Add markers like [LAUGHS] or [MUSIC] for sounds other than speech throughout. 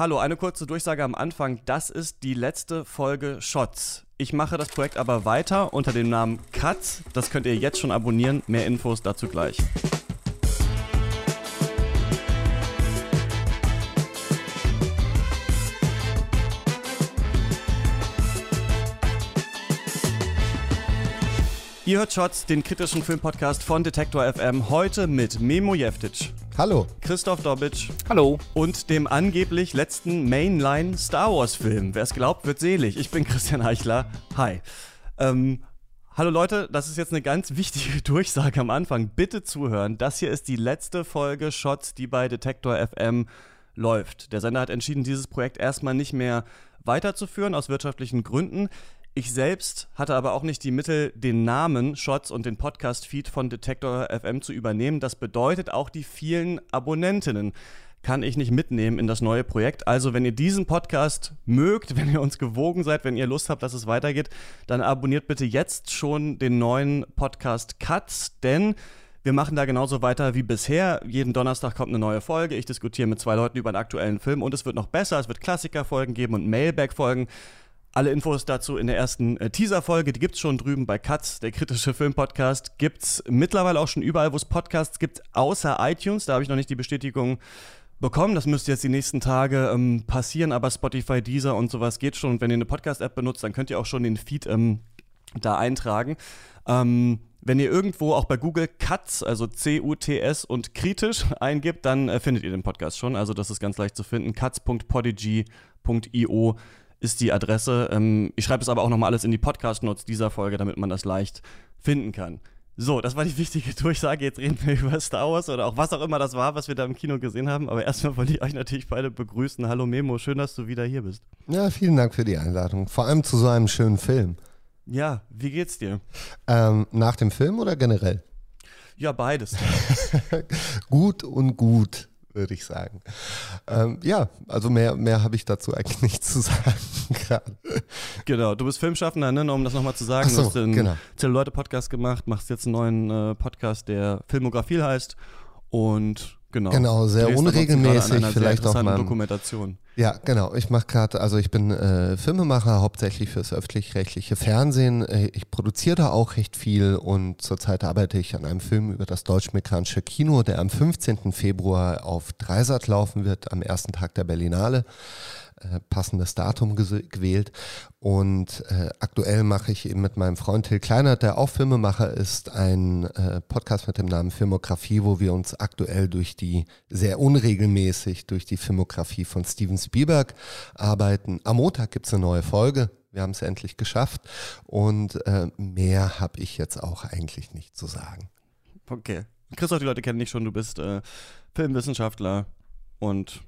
hallo, eine kurze Durchsage am Anfang. Das ist die letzte Folge Shots. Ich mache das Projekt aber weiter unter dem Namen Katz. Das könnt ihr jetzt schon abonnieren. Mehr Infos dazu gleich. Ihr hört Shots, den kritischen Filmpodcast von Detektor FM, heute mit Memo Jeftic. Hallo. Christoph Dobitsch. Hallo. Und dem angeblich letzten Mainline Star Wars Film. Wer es glaubt, wird selig. Ich bin Christian Eichler. Hi. Ähm, hallo Leute, das ist jetzt eine ganz [LAUGHS] wichtige Durchsage am Anfang. Bitte zuhören. Das hier ist die letzte Folge Shots, die bei Detektor FM läuft. Der Sender hat entschieden, dieses Projekt erstmal nicht mehr weiterzuführen aus wirtschaftlichen Gründen. Ich selbst hatte aber auch nicht die Mittel, den Namen Shots und den Podcast-Feed von Detektor FM zu übernehmen. Das bedeutet auch die vielen Abonnentinnen kann ich nicht mitnehmen in das neue Projekt. Also, wenn ihr diesen Podcast mögt, [LAUGHS] wenn ihr uns gewogen seid, wenn ihr Lust habt, dass es weitergeht, dann abonniert bitte jetzt schon den neuen Podcast Cuts, denn wir machen da genauso weiter wie bisher. Jeden Donnerstag kommt eine neue Folge. Ich diskutiere mit zwei Leuten über einen aktuellen Film und es wird noch besser. Es wird Klassikerfolgen geben und Mailback-Folgen. Alle Infos dazu in der ersten äh, Teaser-Folge, die gibt es schon drüben bei Katz, der kritische Filmpodcast. Gibt es mittlerweile auch schon überall, wo es Podcasts gibt, außer iTunes. Da habe ich noch nicht die Bestätigung bekommen. Das müsste jetzt die nächsten Tage ähm, passieren, aber Spotify, Deezer und sowas geht schon. Und wenn ihr eine Podcast-App benutzt, dann könnt ihr auch schon den Feed ähm, da eintragen. Ähm, wenn ihr irgendwo auch bei Google Cuts, also C-U-T-S und kritisch [LAUGHS] eingibt, dann äh, findet ihr den Podcast schon. Also das ist ganz leicht zu finden. cuts.podigy.io ist die Adresse. Ähm, ich schreibe es aber auch nochmal alles in die Podcast-Notes dieser Folge, damit man das leicht finden kann. So, das war die wichtige Durchsage. Jetzt reden wir über Star Wars oder auch was auch immer das war, was wir da im Kino gesehen haben. Aber erstmal wollte ich euch natürlich beide begrüßen. Hallo Memo, schön, dass du wieder hier bist. Ja, vielen Dank für die Einladung. Vor allem zu so einem schönen Film. Ja, wie geht's dir? Ähm, nach dem Film oder generell? Ja, beides. [LAUGHS] gut und gut würde ich sagen. Ähm, ja, also mehr, mehr habe ich dazu eigentlich nicht zu [LAUGHS] sagen gerade. Genau, du bist Filmschaffender, ne? um das nochmal zu sagen. So, du hast den genau. Zelluleute-Podcast gemacht, machst jetzt einen neuen äh, Podcast, der Filmografie heißt und Genau. Genau, sehr unregelmäßig, vielleicht auch mal. Dokumentation. Ja, genau. Ich mache gerade, also ich bin äh, Filmemacher, hauptsächlich fürs öffentlich-rechtliche Fernsehen. Äh, ich produziere da auch recht viel und zurzeit arbeite ich an einem Film über das deutsch-amerikanische Kino, der am 15. Februar auf Dreisat laufen wird, am ersten Tag der Berlinale. Äh, passendes Datum gewählt. Und äh, aktuell mache ich eben mit meinem Freund Till Kleiner, der auch Filmemacher ist, einen äh, Podcast mit dem Namen Filmografie, wo wir uns aktuell durch die, sehr unregelmäßig durch die Filmografie von Steven Spielberg arbeiten. Am Montag gibt es eine neue Folge. Wir haben es endlich geschafft. Und äh, mehr habe ich jetzt auch eigentlich nicht zu sagen. Okay. Christoph, die Leute kennen dich schon, du bist äh, Filmwissenschaftler und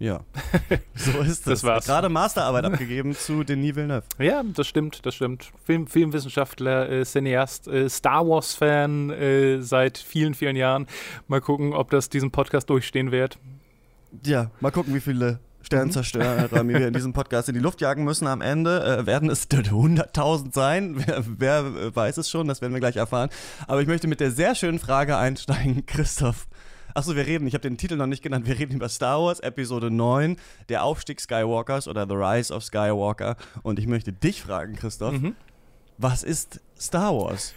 ja, [LAUGHS] so ist es. Das war's. Gerade Masterarbeit abgegeben zu Denis Villeneuve. Ja, das stimmt, das stimmt. Film, Filmwissenschaftler, äh, Cineast, äh, Star Wars-Fan äh, seit vielen, vielen Jahren. Mal gucken, ob das diesen Podcast durchstehen wird. Ja, mal gucken, wie viele Sternzerstörer wir in diesem Podcast in die Luft jagen müssen am Ende. Äh, werden es 100.000 sein? Wer, wer weiß es schon, das werden wir gleich erfahren. Aber ich möchte mit der sehr schönen Frage einsteigen, Christoph. Achso, wir reden, ich habe den Titel noch nicht genannt, wir reden über Star Wars Episode 9, der Aufstieg Skywalkers oder The Rise of Skywalker. Und ich möchte dich fragen, Christoph, mhm. was ist Star Wars?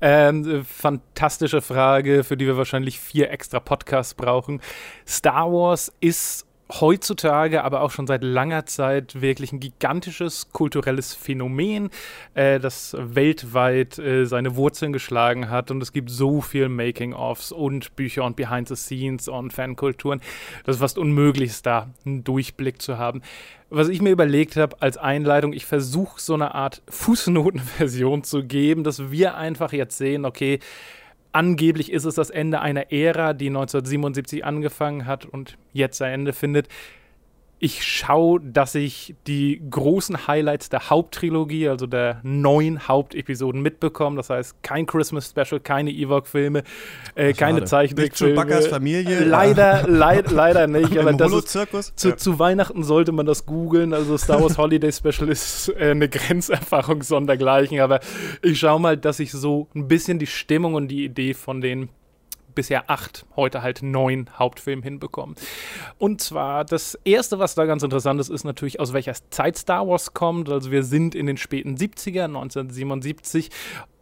Ähm, fantastische Frage, für die wir wahrscheinlich vier extra Podcasts brauchen. Star Wars ist heutzutage, aber auch schon seit langer Zeit wirklich ein gigantisches kulturelles Phänomen, äh, das weltweit äh, seine Wurzeln geschlagen hat. Und es gibt so viel Making-ofs und Bücher und Behind the Scenes und Fankulturen. Das ist fast unmöglich, da einen Durchblick zu haben. Was ich mir überlegt habe als Einleitung, ich versuche so eine Art Fußnotenversion zu geben, dass wir einfach jetzt sehen, okay, Angeblich ist es das Ende einer Ära, die 1977 angefangen hat und jetzt sein Ende findet ich schaue, dass ich die großen Highlights der Haupttrilogie, also der neun Hauptepisoden mitbekomme. Das heißt, kein Christmas Special, keine Ewok-Filme, äh, keine Zeichentrickfilme. Chewbacca's Familie? Leider, leid, leider nicht. aber das ist, zu, ja. zu, Weihnachten sollte man das googeln. Also Star Wars Holiday Special ist äh, eine Grenzerfahrung sondergleichen. Aber ich schaue mal, dass ich so ein bisschen die Stimmung und die Idee von den bisher acht, heute halt neun Hauptfilmen hinbekommen. Und zwar das erste, was da ganz interessant ist, ist natürlich, aus welcher Zeit Star Wars kommt. Also wir sind in den späten 70er, 1977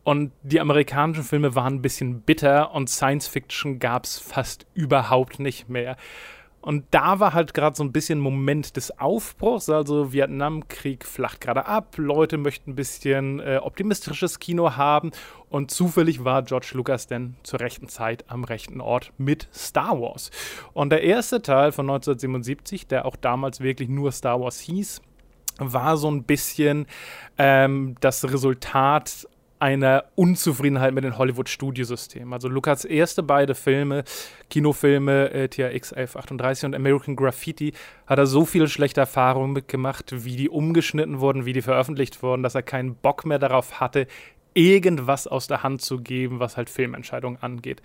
und die amerikanischen Filme waren ein bisschen bitter und Science Fiction gab es fast überhaupt nicht mehr. Und da war halt gerade so ein bisschen Moment des Aufbruchs. Also Vietnamkrieg flacht gerade ab, Leute möchten ein bisschen äh, optimistisches Kino haben. Und zufällig war George Lucas denn zur rechten Zeit am rechten Ort mit Star Wars. Und der erste Teil von 1977, der auch damals wirklich nur Star Wars hieß, war so ein bisschen ähm, das Resultat einer Unzufriedenheit mit dem Hollywood-Studiosystem. Also Lukas erste beide Filme, Kinofilme äh, THX 1138 und American Graffiti, hat er so viele schlechte Erfahrungen mitgemacht, wie die umgeschnitten wurden, wie die veröffentlicht wurden, dass er keinen Bock mehr darauf hatte, irgendwas aus der Hand zu geben, was halt Filmentscheidungen angeht.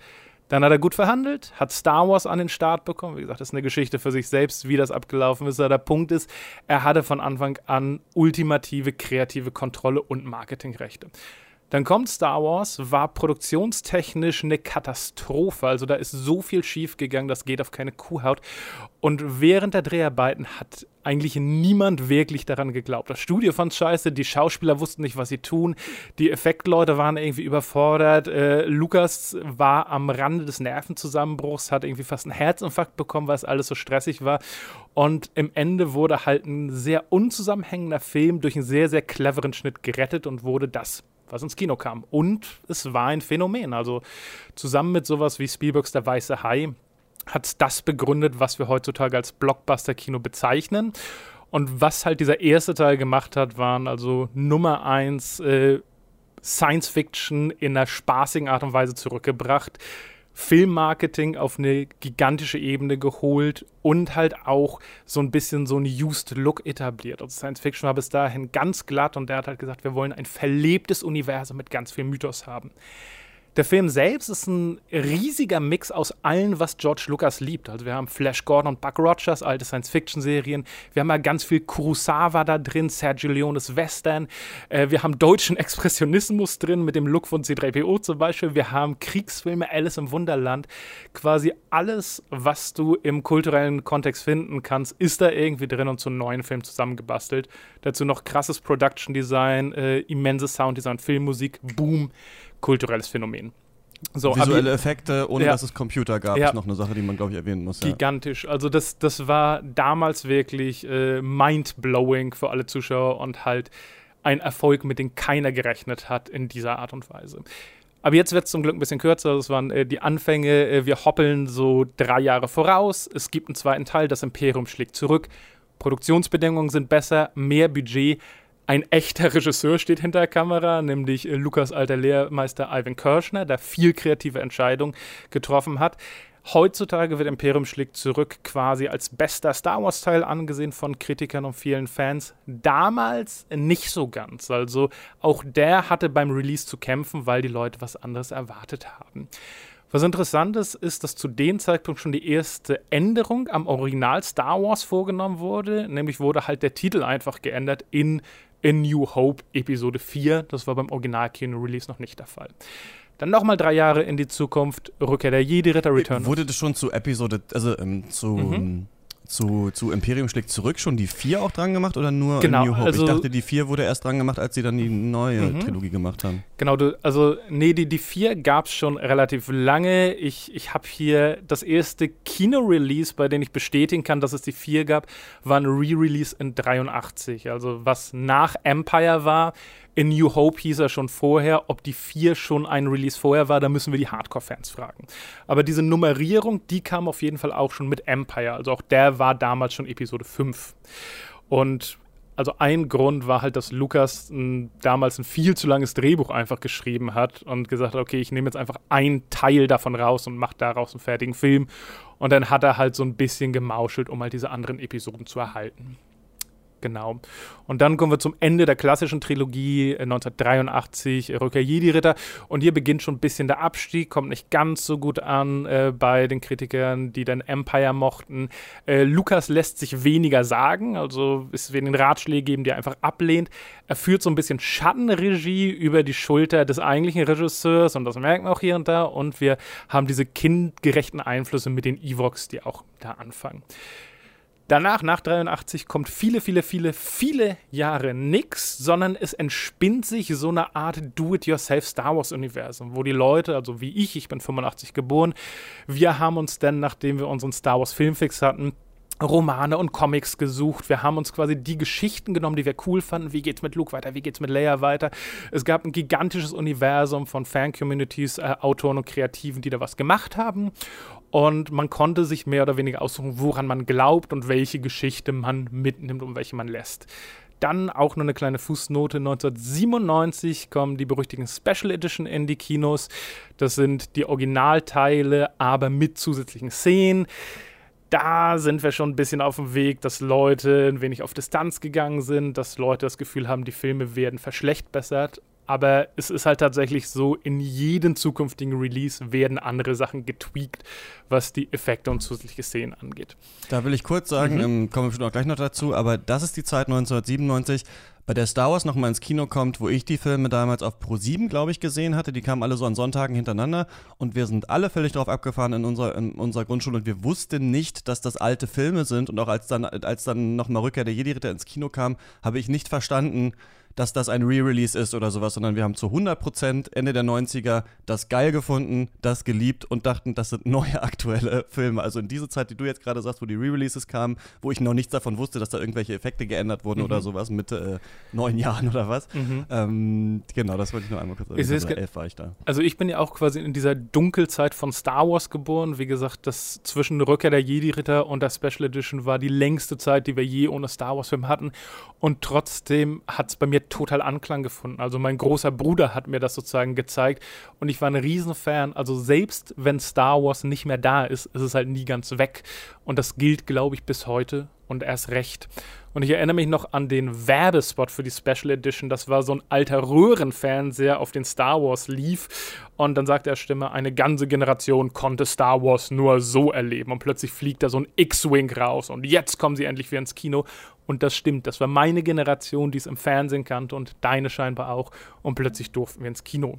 Dann hat er gut verhandelt, hat Star Wars an den Start bekommen. Wie gesagt, das ist eine Geschichte für sich selbst, wie das abgelaufen ist. Aber der Punkt ist, er hatte von Anfang an ultimative kreative Kontrolle und Marketingrechte. Dann kommt Star Wars, war produktionstechnisch eine Katastrophe. Also da ist so viel schief gegangen, das geht auf keine Kuhhaut. Und während der Dreharbeiten hat eigentlich niemand wirklich daran geglaubt. Das Studio fand scheiße, die Schauspieler wussten nicht, was sie tun, die Effektleute waren irgendwie überfordert. Äh, Lukas war am Rande des Nervenzusammenbruchs, hat irgendwie fast einen Herzinfarkt bekommen, weil es alles so stressig war. Und im Ende wurde halt ein sehr unzusammenhängender Film durch einen sehr, sehr cleveren Schnitt gerettet und wurde das was ins Kino kam. Und es war ein Phänomen. Also zusammen mit sowas wie Spielbergs Der Weiße Hai hat das begründet, was wir heutzutage als Blockbuster-Kino bezeichnen. Und was halt dieser erste Teil gemacht hat, waren also Nummer eins äh, Science Fiction in einer spaßigen Art und Weise zurückgebracht. Filmmarketing auf eine gigantische Ebene geholt und halt auch so ein bisschen so ein Used Look etabliert. Also Science Fiction war bis dahin ganz glatt und der hat halt gesagt, wir wollen ein verlebtes Universum mit ganz viel Mythos haben. Der Film selbst ist ein riesiger Mix aus allem, was George Lucas liebt. Also wir haben Flash Gordon und Buck Rogers, alte Science-Fiction-Serien. Wir haben ja ganz viel Kurosawa da drin, Sergio Leones Western. Äh, wir haben deutschen Expressionismus drin mit dem Look von C3PO zum Beispiel. Wir haben Kriegsfilme, Alice im Wunderland. Quasi alles, was du im kulturellen Kontext finden kannst, ist da irgendwie drin und zu einem neuen Film zusammengebastelt. Dazu noch krasses Production Design, äh, immenses Sounddesign, Filmmusik, Boom kulturelles Phänomen. So, Visuelle Effekte, ohne ja. dass es Computer gab, ja. ist noch eine Sache, die man, glaube ich, erwähnen muss. Gigantisch. Ja. Also das, das war damals wirklich äh, mind-blowing für alle Zuschauer und halt ein Erfolg, mit dem keiner gerechnet hat in dieser Art und Weise. Aber jetzt wird es zum Glück ein bisschen kürzer. Das waren äh, die Anfänge. Äh, wir hoppeln so drei Jahre voraus. Es gibt einen zweiten Teil, das Imperium schlägt zurück. Produktionsbedingungen sind besser, mehr Budget, ein echter Regisseur steht hinter der Kamera, nämlich äh, Lukas alter Lehrmeister Ivan Kirschner, der viel kreative Entscheidungen getroffen hat. Heutzutage wird Imperium schlägt zurück quasi als bester Star Wars-Teil angesehen von Kritikern und vielen Fans. Damals nicht so ganz. Also auch der hatte beim Release zu kämpfen, weil die Leute was anderes erwartet haben. Was interessant ist, ist, dass zu dem Zeitpunkt schon die erste Änderung am Original Star Wars vorgenommen wurde. Nämlich wurde halt der Titel einfach geändert in A New Hope Episode 4. Das war beim Original-Kino-Release noch nicht der Fall. Dann nochmal drei Jahre in die Zukunft, Rückkehr der Jedi-Ritter Return. Wurde das schon zu Episode, also ähm, zu mhm zu, zu Imperium schlägt zurück schon die vier auch dran gemacht oder nur genau, New Hope? Also, ich dachte, die vier wurde erst dran gemacht, als sie dann die neue mhm. Trilogie gemacht haben. Genau, du, also nee, die, die vier gab es schon relativ lange. Ich, ich habe hier das erste Kino-Release, bei dem ich bestätigen kann, dass es die vier gab, war ein Re-Release in 83. Also was nach Empire war, in New Hope hieß er schon vorher. Ob die 4 schon ein Release vorher war, da müssen wir die Hardcore-Fans fragen. Aber diese Nummerierung, die kam auf jeden Fall auch schon mit Empire. Also auch der war damals schon Episode 5. Und also ein Grund war halt, dass Lukas damals ein viel zu langes Drehbuch einfach geschrieben hat und gesagt hat, okay, ich nehme jetzt einfach einen Teil davon raus und mache daraus einen fertigen Film. Und dann hat er halt so ein bisschen gemauschelt, um halt diese anderen Episoden zu erhalten. Genau. Und dann kommen wir zum Ende der klassischen Trilogie 1983, äh, Rückkehr Jedi-Ritter. Und hier beginnt schon ein bisschen der Abstieg, kommt nicht ganz so gut an äh, bei den Kritikern, die dann Empire mochten. Äh, Lukas lässt sich weniger sagen, also es werden Ratschläge geben, die er einfach ablehnt. Er führt so ein bisschen Schattenregie über die Schulter des eigentlichen Regisseurs und das merkt man auch hier und da. Und wir haben diese kindgerechten Einflüsse mit den Evox, die auch da anfangen. Danach, nach 83, kommt viele, viele, viele, viele Jahre nichts, sondern es entspinnt sich so eine Art Do-it-yourself Star Wars-Universum, wo die Leute, also wie ich, ich bin 85 geboren, wir haben uns dann, nachdem wir unseren Star Wars Filmfix hatten, Romane und Comics gesucht. Wir haben uns quasi die Geschichten genommen, die wir cool fanden. Wie geht's mit Luke weiter? Wie geht's mit Leia weiter? Es gab ein gigantisches Universum von Fan-Communities, äh, Autoren und Kreativen, die da was gemacht haben. Und man konnte sich mehr oder weniger aussuchen, woran man glaubt und welche Geschichte man mitnimmt und welche man lässt. Dann auch noch eine kleine Fußnote. 1997 kommen die berüchtigten Special Edition in die Kinos. Das sind die Originalteile, aber mit zusätzlichen Szenen. Da sind wir schon ein bisschen auf dem Weg, dass Leute ein wenig auf Distanz gegangen sind, dass Leute das Gefühl haben, die Filme werden verschlechtbessert aber es ist halt tatsächlich so, in jedem zukünftigen Release werden andere Sachen getweakt, was die Effekte und zusätzliche Szenen angeht. Da will ich kurz sagen, mhm. ähm, kommen wir bestimmt auch gleich noch dazu, aber das ist die Zeit 1997, bei der Star Wars nochmal ins Kino kommt, wo ich die Filme damals auf Pro 7, glaube ich, gesehen hatte. Die kamen alle so an Sonntagen hintereinander und wir sind alle völlig drauf abgefahren in unserer, in unserer Grundschule und wir wussten nicht, dass das alte Filme sind. Und auch als dann, als dann nochmal Rückkehr der Jedi-Ritter ins Kino kam, habe ich nicht verstanden, dass das ein Re-Release ist oder sowas, sondern wir haben zu 100% Ende der 90er das geil gefunden, das geliebt und dachten, das sind neue [LAUGHS] aktuelle Filme. Also in diese Zeit, die du jetzt gerade sagst, wo die Re-Releases kamen, wo ich noch nichts davon wusste, dass da irgendwelche Effekte geändert wurden mhm. oder sowas mit äh, neun [LAUGHS] Jahren oder was. Mhm. Ähm, genau, das wollte ich nur einmal kurz sagen. Also elf war ich da. Also ich bin ja auch quasi in dieser Dunkelzeit von Star Wars geboren. Wie gesagt, das zwischen Rückkehr der Jedi-Ritter und der Special Edition war die längste Zeit, die wir je ohne Star Wars-Film hatten. Und trotzdem hat es bei mir total Anklang gefunden. Also mein großer Bruder hat mir das sozusagen gezeigt und ich war ein Riesenfan. Also selbst wenn Star Wars nicht mehr da ist, ist es halt nie ganz weg. Und das gilt, glaube ich, bis heute und erst recht. Und ich erinnere mich noch an den Werbespot für die Special Edition. Das war so ein alter Röhrenfernseher, auf den Star Wars lief. Und dann sagt der Stimme, eine ganze Generation konnte Star Wars nur so erleben. Und plötzlich fliegt da so ein X-Wing raus. Und jetzt kommen sie endlich wieder ins Kino. Und das stimmt. Das war meine Generation, die es im Fernsehen kannte und deine scheinbar auch. Und plötzlich durften wir ins Kino.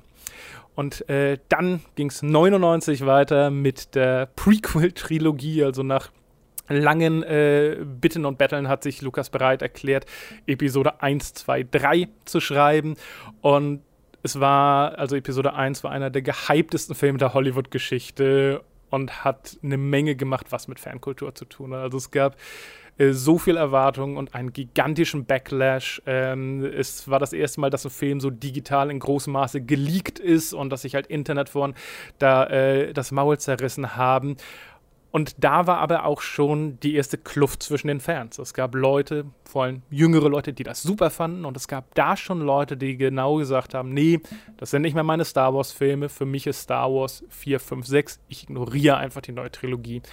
Und äh, dann ging es 99 weiter mit der Prequel-Trilogie, also nach langen äh, Bitten und Betteln hat sich Lukas bereit erklärt, Episode 1, 2, 3 zu schreiben. Und es war, also Episode 1 war einer der gehyptesten Filme der Hollywood-Geschichte und hat eine Menge gemacht, was mit Fankultur zu tun hat. Also es gab äh, so viel Erwartungen und einen gigantischen Backlash. Ähm, es war das erste Mal, dass ein Film so digital in großem Maße geleakt ist und dass sich halt Internetforen da äh, das Maul zerrissen haben. Und da war aber auch schon die erste Kluft zwischen den Fans. Es gab Leute, vor allem jüngere Leute, die das super fanden. Und es gab da schon Leute, die genau gesagt haben, nee, das sind nicht mehr meine Star Wars-Filme. Für mich ist Star Wars 4, 5, 6. Ich ignoriere einfach die neue Trilogie.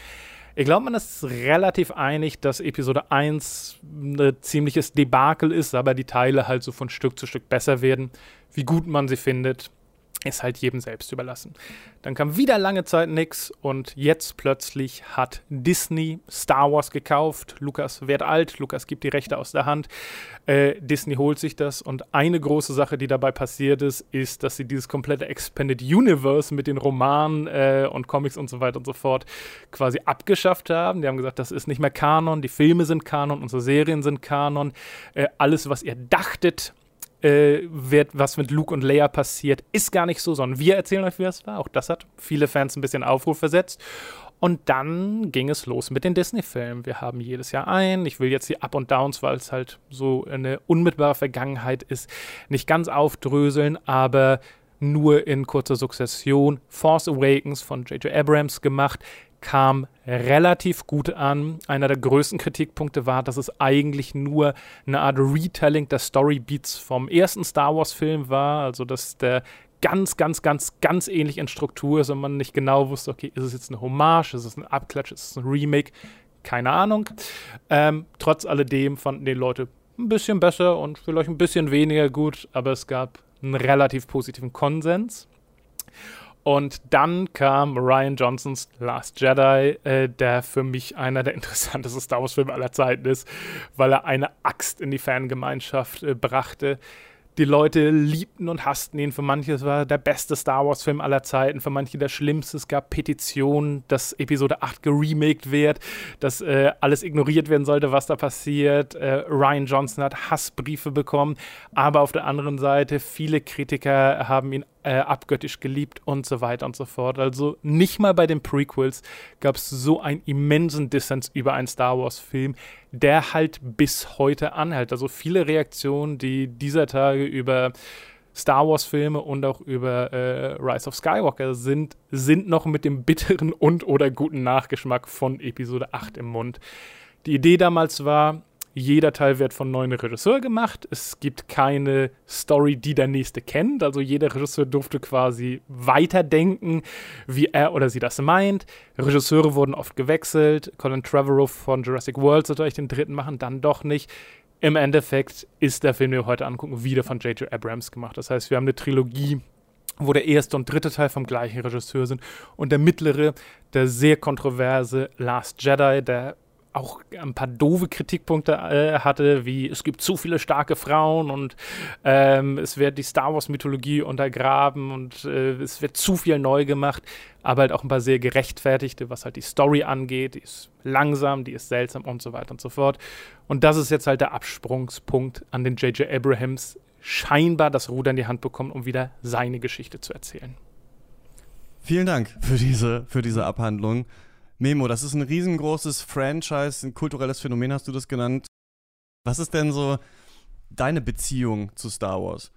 Ich glaube, man ist relativ einig, dass Episode 1 ein ziemliches Debakel ist, aber die Teile halt so von Stück zu Stück besser werden. Wie gut man sie findet, ist halt jedem selbst überlassen. Dann kam wieder lange Zeit nichts und jetzt plötzlich hat Disney Star Wars gekauft. Lukas wird alt, Lukas gibt die Rechte aus der Hand. Äh, Disney holt sich das und eine große Sache, die dabei passiert ist, ist, dass sie dieses komplette Expanded Universe mit den Romanen äh, und Comics und so weiter und so fort quasi abgeschafft haben. Die haben gesagt, das ist nicht mehr Kanon, die Filme sind Kanon, unsere Serien sind Kanon. Äh, alles, was ihr dachtet, äh, wird, was mit Luke und Leia passiert, ist gar nicht so, sondern wir erzählen euch, wie das war. Auch das hat viele Fans ein bisschen Aufruf versetzt. Und dann ging es los mit den Disney-Filmen. Wir haben jedes Jahr ein. Ich will jetzt die Up und Downs, weil es halt so eine unmittelbare Vergangenheit ist, nicht ganz aufdröseln, aber nur in kurzer Sukzession. Force Awakens von J.J. Abrams gemacht, kam relativ gut an. Einer der größten Kritikpunkte war, dass es eigentlich nur eine Art Retelling der Storybeats vom ersten Star Wars-Film war. Also, dass der ganz, ganz, ganz, ganz ähnlich in Struktur ist und man nicht genau wusste, okay, ist es jetzt eine Hommage, ist es ein Abklatsch, ist es ein Remake? keine Ahnung. Ähm, trotz alledem fanden die Leute ein bisschen besser und vielleicht ein bisschen weniger gut, aber es gab einen relativ positiven Konsens. Und dann kam Ryan Johnsons Last Jedi, äh, der für mich einer der [LAUGHS] interessantesten Star Wars-Filme aller Zeiten ist, weil er eine Axt in die Fangemeinschaft äh, brachte. Die Leute liebten und hassten ihn. Für manche war der beste Star Wars-Film aller Zeiten, für manche der schlimmste. Es gab Petitionen, dass Episode 8 geremaked wird, dass äh, alles ignoriert werden sollte, was da passiert. Äh, Ryan Johnson hat Hassbriefe bekommen, aber auf der anderen Seite, viele Kritiker haben ihn äh, abgöttisch geliebt und so weiter und so fort. Also nicht mal bei den Prequels gab es so einen immensen Dissens über einen Star Wars-Film, der halt bis heute anhält. Also viele Reaktionen, die dieser Tage über Star Wars-Filme und auch über äh, Rise of Skywalker sind, sind noch mit dem bitteren und oder guten Nachgeschmack von Episode 8 im Mund. Die Idee damals war, jeder Teil wird von neuen Regisseur gemacht. Es gibt keine Story, die der nächste kennt. Also jeder Regisseur durfte quasi weiterdenken, wie er oder sie das meint. Regisseure wurden oft gewechselt. Colin Trevorrow von Jurassic World sollte euch den dritten machen, dann doch nicht. Im Endeffekt ist der Film, den wir heute angucken, wieder von J.J. Abrams gemacht. Das heißt, wir haben eine Trilogie, wo der erste und dritte Teil vom gleichen Regisseur sind und der mittlere, der sehr kontroverse Last Jedi, der auch ein paar doofe Kritikpunkte äh, hatte, wie es gibt zu viele starke Frauen und ähm, es wird die Star Wars-Mythologie untergraben und äh, es wird zu viel neu gemacht, aber halt auch ein paar sehr gerechtfertigte, was halt die Story angeht. Die ist langsam, die ist seltsam und so weiter und so fort. Und das ist jetzt halt der Absprungspunkt, an den J.J. Abrahams scheinbar das Ruder in die Hand bekommt, um wieder seine Geschichte zu erzählen. Vielen Dank für diese, für diese Abhandlung. Memo, das ist ein riesengroßes Franchise, ein kulturelles Phänomen hast du das genannt. Was ist denn so deine Beziehung zu Star Wars?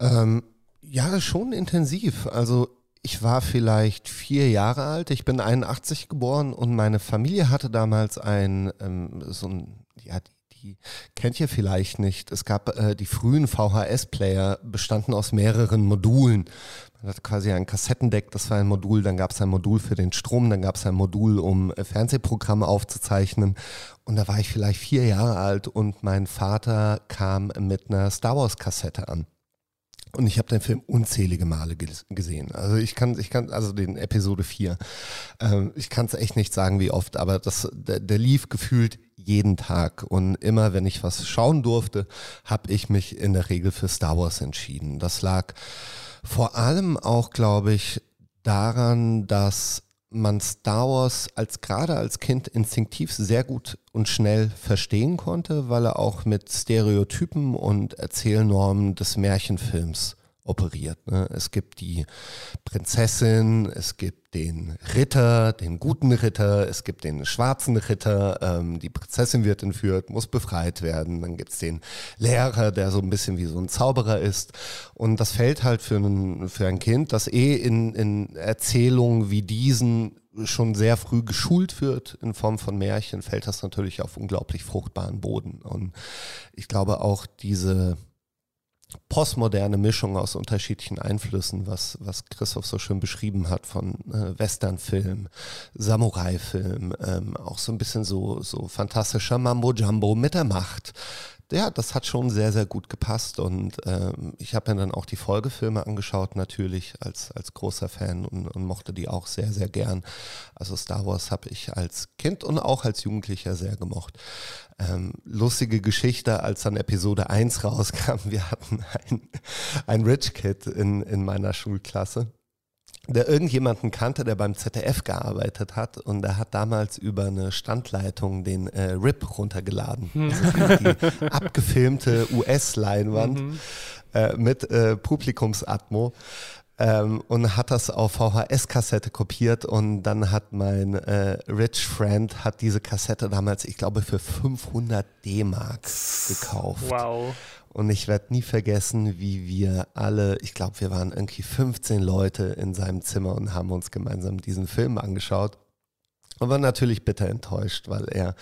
Ähm, ja, schon intensiv. Also ich war vielleicht vier Jahre alt, ich bin 81 geboren und meine Familie hatte damals ein, ähm, so ein, ja, die kennt ihr vielleicht nicht. Es gab äh, die frühen VHS-Player, bestanden aus mehreren Modulen. Hatte quasi ein Kassettendeck, das war ein Modul, dann gab es ein Modul für den Strom, dann gab es ein Modul, um äh, Fernsehprogramme aufzuzeichnen. Und da war ich vielleicht vier Jahre alt und mein Vater kam mit einer Star Wars-Kassette an. Und ich habe den Film unzählige Male gesehen. Also ich kann, ich kann, also den Episode 4. Ähm, ich kann es echt nicht sagen, wie oft, aber das, der, der lief gefühlt jeden Tag. Und immer, wenn ich was schauen durfte, habe ich mich in der Regel für Star Wars entschieden. Das lag vor allem auch, glaube ich, daran, dass man Star Wars als gerade als Kind instinktiv sehr gut und schnell verstehen konnte, weil er auch mit Stereotypen und Erzählnormen des Märchenfilms operiert. Ne? Es gibt die Prinzessin, es gibt den Ritter, den guten Ritter, es gibt den schwarzen Ritter, ähm, die Prinzessin wird entführt, muss befreit werden, dann gibt es den Lehrer, der so ein bisschen wie so ein Zauberer ist. Und das fällt halt für ein, für ein Kind, das eh in, in Erzählungen wie diesen schon sehr früh geschult wird in Form von Märchen, fällt das natürlich auf unglaublich fruchtbaren Boden. Und ich glaube auch diese postmoderne Mischung aus unterschiedlichen Einflüssen, was, was Christoph so schön beschrieben hat, von äh, Westernfilm, Samurai-Film, ähm, auch so ein bisschen so, so fantastischer Mambo-Jumbo mit der Macht ja, das hat schon sehr, sehr gut gepasst und ähm, ich habe mir dann auch die Folgefilme angeschaut, natürlich als, als großer Fan und, und mochte die auch sehr, sehr gern. Also Star Wars habe ich als Kind und auch als Jugendlicher sehr gemocht. Ähm, lustige Geschichte, als dann Episode 1 rauskam, [LAUGHS] wir hatten ein, ein Rich Kid in, in meiner Schulklasse der irgendjemanden kannte, der beim ZDF gearbeitet hat und der hat damals über eine Standleitung den äh, RIP runtergeladen. Hm. die abgefilmte US-Leinwand mhm. äh, mit äh, Publikumsatmo. Ähm, und hat das auf VHS-Kassette kopiert und dann hat mein äh, Rich Friend hat diese Kassette damals, ich glaube, für 500 D-Mark gekauft. Wow. Und ich werde nie vergessen, wie wir alle, ich glaube, wir waren irgendwie 15 Leute in seinem Zimmer und haben uns gemeinsam diesen Film angeschaut. Und war natürlich bitter enttäuscht, weil er,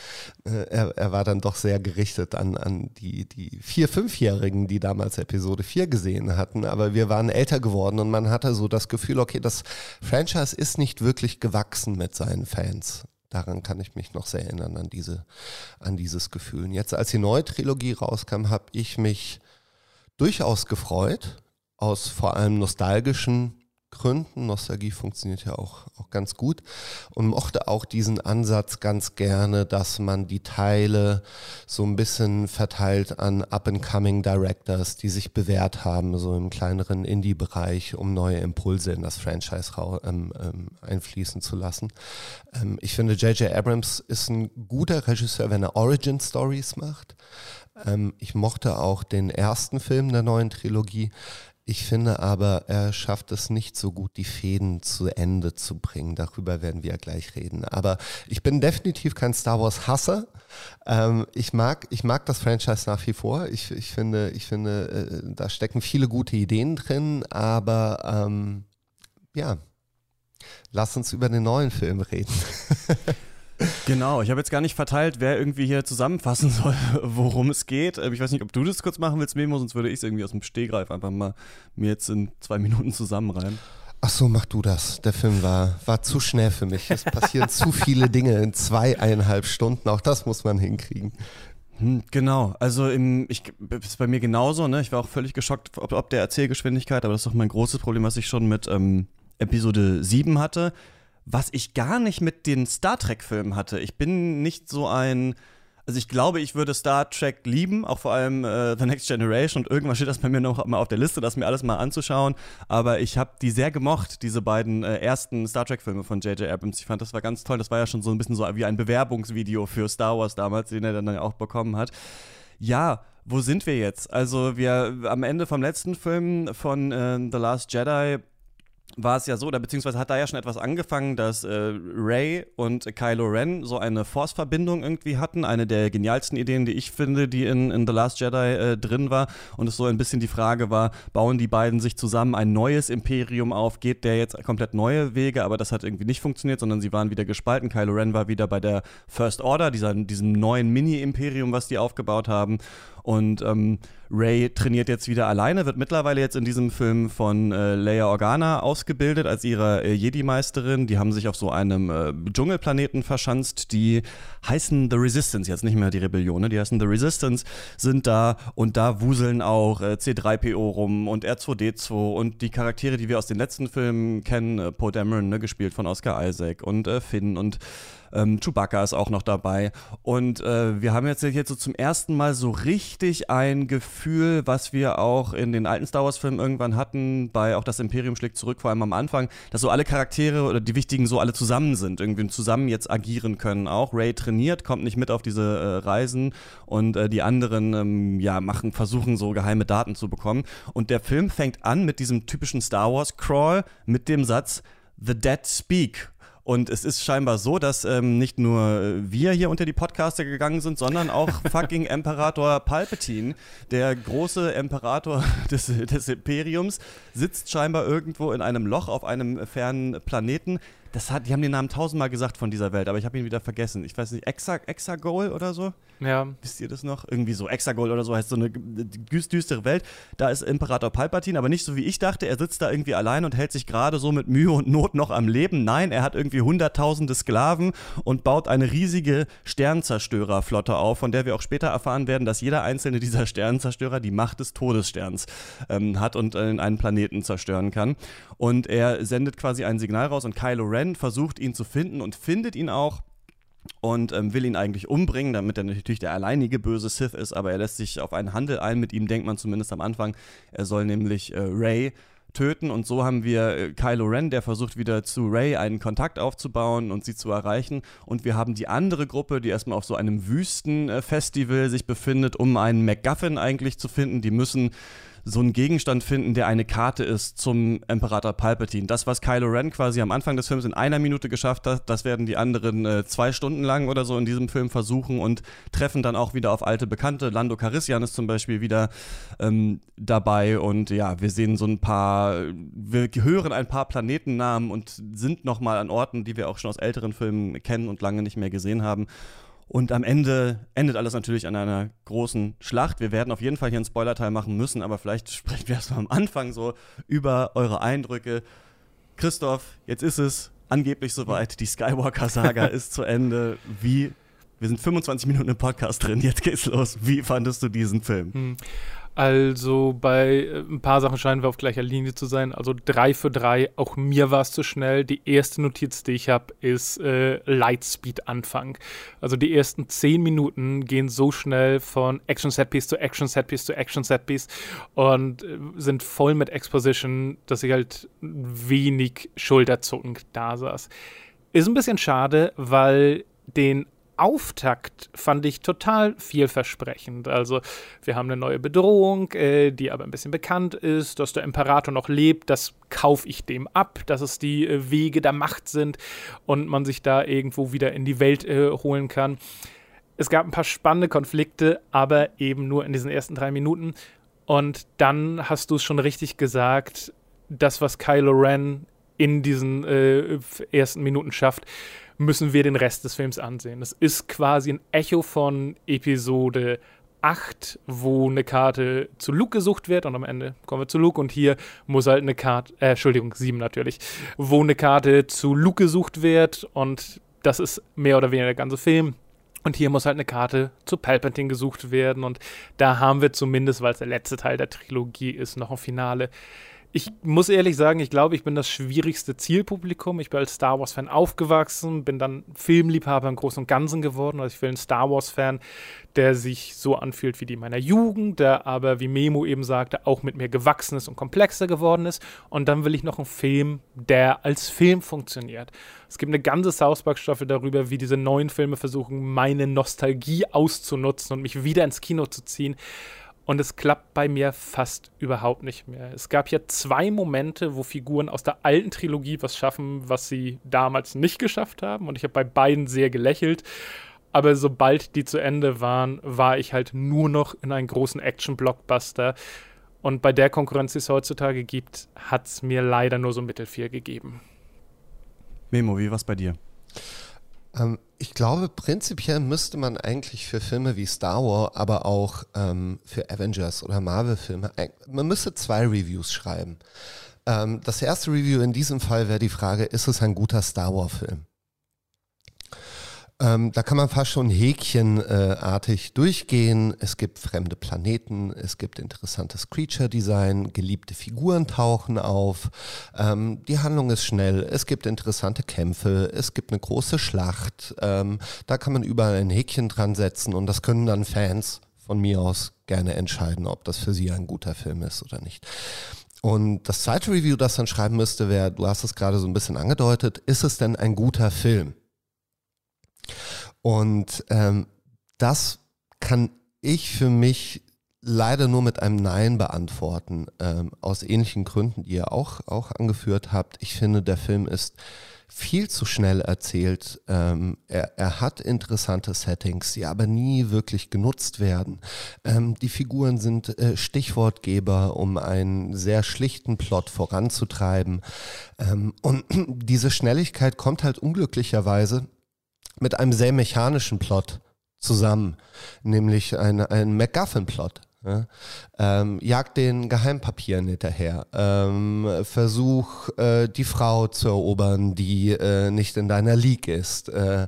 äh, er, er war dann doch sehr gerichtet an, an die, die vier-, fünfjährigen, die damals Episode 4 gesehen hatten. Aber wir waren älter geworden und man hatte so das Gefühl, okay, das Franchise ist nicht wirklich gewachsen mit seinen Fans. Daran kann ich mich noch sehr erinnern, an, diese, an dieses Gefühl. Und jetzt, als die neue Trilogie rauskam, habe ich mich durchaus gefreut, aus vor allem nostalgischen Gründen. Nostalgie funktioniert ja auch, auch ganz gut und mochte auch diesen Ansatz ganz gerne, dass man die Teile so ein bisschen verteilt an Up-and-Coming Directors, die sich bewährt haben, so im kleineren Indie-Bereich, um neue Impulse in das Franchise ähm, ähm, einfließen zu lassen. Ähm, ich finde, J.J. Abrams ist ein guter Regisseur, wenn er Origin-Stories macht. Ähm, ich mochte auch den ersten Film der neuen Trilogie. Ich finde aber, er schafft es nicht so gut, die Fäden zu Ende zu bringen. Darüber werden wir ja gleich reden. Aber ich bin definitiv kein Star Wars Hasser. Ähm, ich mag, ich mag das Franchise nach wie vor. Ich, ich finde, ich finde, äh, da stecken viele gute Ideen drin. Aber ähm, ja, lass uns über den neuen Film reden. [LAUGHS] Genau, ich habe jetzt gar nicht verteilt, wer irgendwie hier zusammenfassen [LAUGHS] soll, worum es geht. Ähm, ich weiß nicht, ob du das kurz machen willst, Memo, sonst würde ich es irgendwie aus dem Stehgreif einfach mal mir jetzt in zwei Minuten zusammenreimen. Ach so, mach du das. Der Film war, war zu schnell für mich. Es passieren zu viele Dinge in zweieinhalb Stunden. Auch das muss man hinkriegen. Hm, genau, also im, ich, ist bei mir genauso, ne? Ich war auch völlig geschockt, ob, ob der Erzählgeschwindigkeit, aber das ist doch mein großes Problem, was ich schon mit ähm, Episode 7 hatte was ich gar nicht mit den Star Trek-Filmen hatte. Ich bin nicht so ein. Also ich glaube, ich würde Star Trek lieben, auch vor allem äh, The Next Generation und irgendwann steht das bei mir noch mal auf der Liste, das mir alles mal anzuschauen. Aber ich habe die sehr gemocht, diese beiden äh, ersten Star Trek-Filme von J.J. Abrams. Ich fand, das war ganz toll. Das war ja schon so ein bisschen so wie ein Bewerbungsvideo für Star Wars damals, den er dann auch bekommen hat. Ja, wo sind wir jetzt? Also wir am Ende vom letzten Film von äh, The Last Jedi war es ja so, oder beziehungsweise hat da ja schon etwas angefangen, dass äh, Ray und Kylo Ren so eine Force-Verbindung irgendwie hatten. Eine der genialsten Ideen, die ich finde, die in, in The Last Jedi äh, drin war. Und es so ein bisschen die Frage war, bauen die beiden sich zusammen ein neues Imperium auf? Geht der jetzt komplett neue Wege? Aber das hat irgendwie nicht funktioniert, sondern sie waren wieder gespalten. Kylo Ren war wieder bei der First Order, dieser, diesem neuen Mini-Imperium, was die aufgebaut haben. Und ähm, Ray trainiert jetzt wieder alleine, wird mittlerweile jetzt in diesem Film von äh, Leia Organa ausgebildet als ihre äh, Jedi-Meisterin. Die haben sich auf so einem äh, Dschungelplaneten verschanzt. Die heißen The Resistance, jetzt nicht mehr die Rebellion, ne? die heißen The Resistance, sind da und da wuseln auch äh, C3PO rum und R2D2 und die Charaktere, die wir aus den letzten Filmen kennen, äh, Poe Dameron, ne, gespielt von Oscar Isaac und äh, Finn und ähm, Chewbacca ist auch noch dabei. Und äh, wir haben jetzt, jetzt so zum ersten Mal so richtig ein Gefühl, was wir auch in den alten Star Wars-Filmen irgendwann hatten, bei auch das Imperium schlägt zurück, vor allem am Anfang, dass so alle Charaktere oder die wichtigen so alle zusammen sind, irgendwie zusammen jetzt agieren können. Auch Ray trainiert, kommt nicht mit auf diese äh, Reisen und äh, die anderen ähm, ja machen, versuchen so geheime Daten zu bekommen. Und der Film fängt an mit diesem typischen Star Wars Crawl mit dem Satz The Dead Speak und es ist scheinbar so, dass ähm, nicht nur wir hier unter die Podcaster gegangen sind, sondern auch [LAUGHS] fucking Imperator Palpatine, der große Imperator [LAUGHS] des, des Imperiums, sitzt scheinbar irgendwo in einem Loch auf einem fernen Planeten das hat, die haben den Namen tausendmal gesagt von dieser Welt, aber ich habe ihn wieder vergessen. Ich weiß nicht, Exa, Exagol oder so? Ja. Wisst ihr das noch? Irgendwie so, Exagol oder so heißt so eine düstere Welt. Da ist Imperator Palpatine, aber nicht so wie ich dachte, er sitzt da irgendwie allein und hält sich gerade so mit Mühe und Not noch am Leben. Nein, er hat irgendwie hunderttausende Sklaven und baut eine riesige Sternzerstörerflotte auf, von der wir auch später erfahren werden, dass jeder einzelne dieser Sternzerstörer die Macht des Todessterns ähm, hat und äh, einen Planeten zerstören kann. Und er sendet quasi ein Signal raus und Kylo Ren Ren versucht ihn zu finden und findet ihn auch und ähm, will ihn eigentlich umbringen, damit er natürlich der alleinige böse Sith ist, aber er lässt sich auf einen Handel ein. Mit ihm denkt man zumindest am Anfang, er soll nämlich äh, Ray töten und so haben wir äh, Kylo Ren, der versucht wieder zu Ray einen Kontakt aufzubauen und sie zu erreichen und wir haben die andere Gruppe, die erstmal auf so einem Wüstenfestival sich befindet, um einen MacGuffin eigentlich zu finden. Die müssen so einen Gegenstand finden, der eine Karte ist zum Imperator Palpatine. Das, was Kylo Ren quasi am Anfang des Films in einer Minute geschafft hat, das werden die anderen äh, zwei Stunden lang oder so in diesem Film versuchen und treffen dann auch wieder auf alte Bekannte. Lando Carissian ist zum Beispiel wieder ähm, dabei und ja, wir sehen so ein paar, wir hören ein paar Planetennamen und sind nochmal an Orten, die wir auch schon aus älteren Filmen kennen und lange nicht mehr gesehen haben. Und am Ende endet alles natürlich an einer großen Schlacht. Wir werden auf jeden Fall hier einen Spoilerteil machen müssen, aber vielleicht [LAUGHS] sprechen wir erstmal am Anfang so über eure Eindrücke. Christoph, jetzt ist es angeblich soweit. Die Skywalker-Saga [LAUGHS] ist zu Ende. Wie wir sind 25 Minuten im Podcast drin, jetzt geht's los. Wie fandest du diesen Film? Hm. Also bei äh, ein paar Sachen scheinen wir auf gleicher Linie zu sein. Also drei für drei, auch mir war es zu schnell. Die erste Notiz, die ich habe, ist äh, Lightspeed-Anfang. Also die ersten zehn Minuten gehen so schnell von Action-Setpiece zu Action-Setpiece zu Action-Setpiece und äh, sind voll mit Exposition, dass ich halt wenig schulterzuckend da saß. Ist ein bisschen schade, weil den Auftakt fand ich total vielversprechend. Also wir haben eine neue Bedrohung, äh, die aber ein bisschen bekannt ist, dass der Imperator noch lebt, das kaufe ich dem ab, dass es die äh, Wege der Macht sind und man sich da irgendwo wieder in die Welt äh, holen kann. Es gab ein paar spannende Konflikte, aber eben nur in diesen ersten drei Minuten. Und dann hast du es schon richtig gesagt, das, was Kylo Ren in diesen äh, ersten Minuten schafft, müssen wir den Rest des Films ansehen. Es ist quasi ein Echo von Episode 8, wo eine Karte zu Luke gesucht wird und am Ende kommen wir zu Luke und hier muss halt eine Karte, äh, Entschuldigung, 7 natürlich, wo eine Karte zu Luke gesucht wird und das ist mehr oder weniger der ganze Film. Und hier muss halt eine Karte zu Palpatine gesucht werden. Und da haben wir zumindest, weil es der letzte Teil der Trilogie ist, noch ein Finale ich muss ehrlich sagen, ich glaube, ich bin das schwierigste Zielpublikum. Ich bin als Star Wars-Fan aufgewachsen, bin dann Filmliebhaber im Großen und Ganzen geworden. Also ich will ein Star Wars-Fan, der sich so anfühlt wie die meiner Jugend, der aber, wie Memo eben sagte, auch mit mir gewachsen ist und komplexer geworden ist. Und dann will ich noch einen Film, der als Film funktioniert. Es gibt eine ganze South Park-Staffel darüber, wie diese neuen Filme versuchen, meine Nostalgie auszunutzen und mich wieder ins Kino zu ziehen. Und es klappt bei mir fast überhaupt nicht mehr. Es gab ja zwei Momente, wo Figuren aus der alten Trilogie was schaffen, was sie damals nicht geschafft haben. Und ich habe bei beiden sehr gelächelt. Aber sobald die zu Ende waren, war ich halt nur noch in einem großen Action-Blockbuster. Und bei der Konkurrenz, die es heutzutage gibt, hat es mir leider nur so Mittelfiel gegeben. Memo, wie war bei dir? Ähm, ich glaube, prinzipiell müsste man eigentlich für Filme wie Star Wars, aber auch ähm, für Avengers oder Marvel-Filme, man müsste zwei Reviews schreiben. Ähm, das erste Review in diesem Fall wäre die Frage, ist es ein guter Star Wars-Film? Ähm, da kann man fast schon häkchenartig äh, durchgehen. Es gibt fremde Planeten, es gibt interessantes Creature-Design, geliebte Figuren tauchen auf, ähm, die Handlung ist schnell, es gibt interessante Kämpfe, es gibt eine große Schlacht. Ähm, da kann man überall ein Häkchen dran setzen und das können dann Fans von mir aus gerne entscheiden, ob das für sie ein guter Film ist oder nicht. Und das zweite Review, das dann schreiben müsste, wäre, du hast es gerade so ein bisschen angedeutet, ist es denn ein guter Film? Und ähm, das kann ich für mich leider nur mit einem Nein beantworten, ähm, aus ähnlichen Gründen, die ihr auch, auch angeführt habt. Ich finde, der Film ist viel zu schnell erzählt. Ähm, er, er, hat interessante Settings, die aber nie wirklich genutzt werden. Ähm, die Figuren sind äh, Stichwortgeber, um einen sehr schlichten Plot voranzutreiben. Ähm, und [CLEARS THROAT] diese Schnelligkeit kommt halt unglücklicherweise mit einem sehr mechanischen Plot zusammen, nämlich ein, ein MacGuffin-Plot. Ja? Ähm, jagt den Geheimpapieren hinterher. Ähm, versuch, äh, die Frau zu erobern, die äh, nicht in deiner League ist. Äh,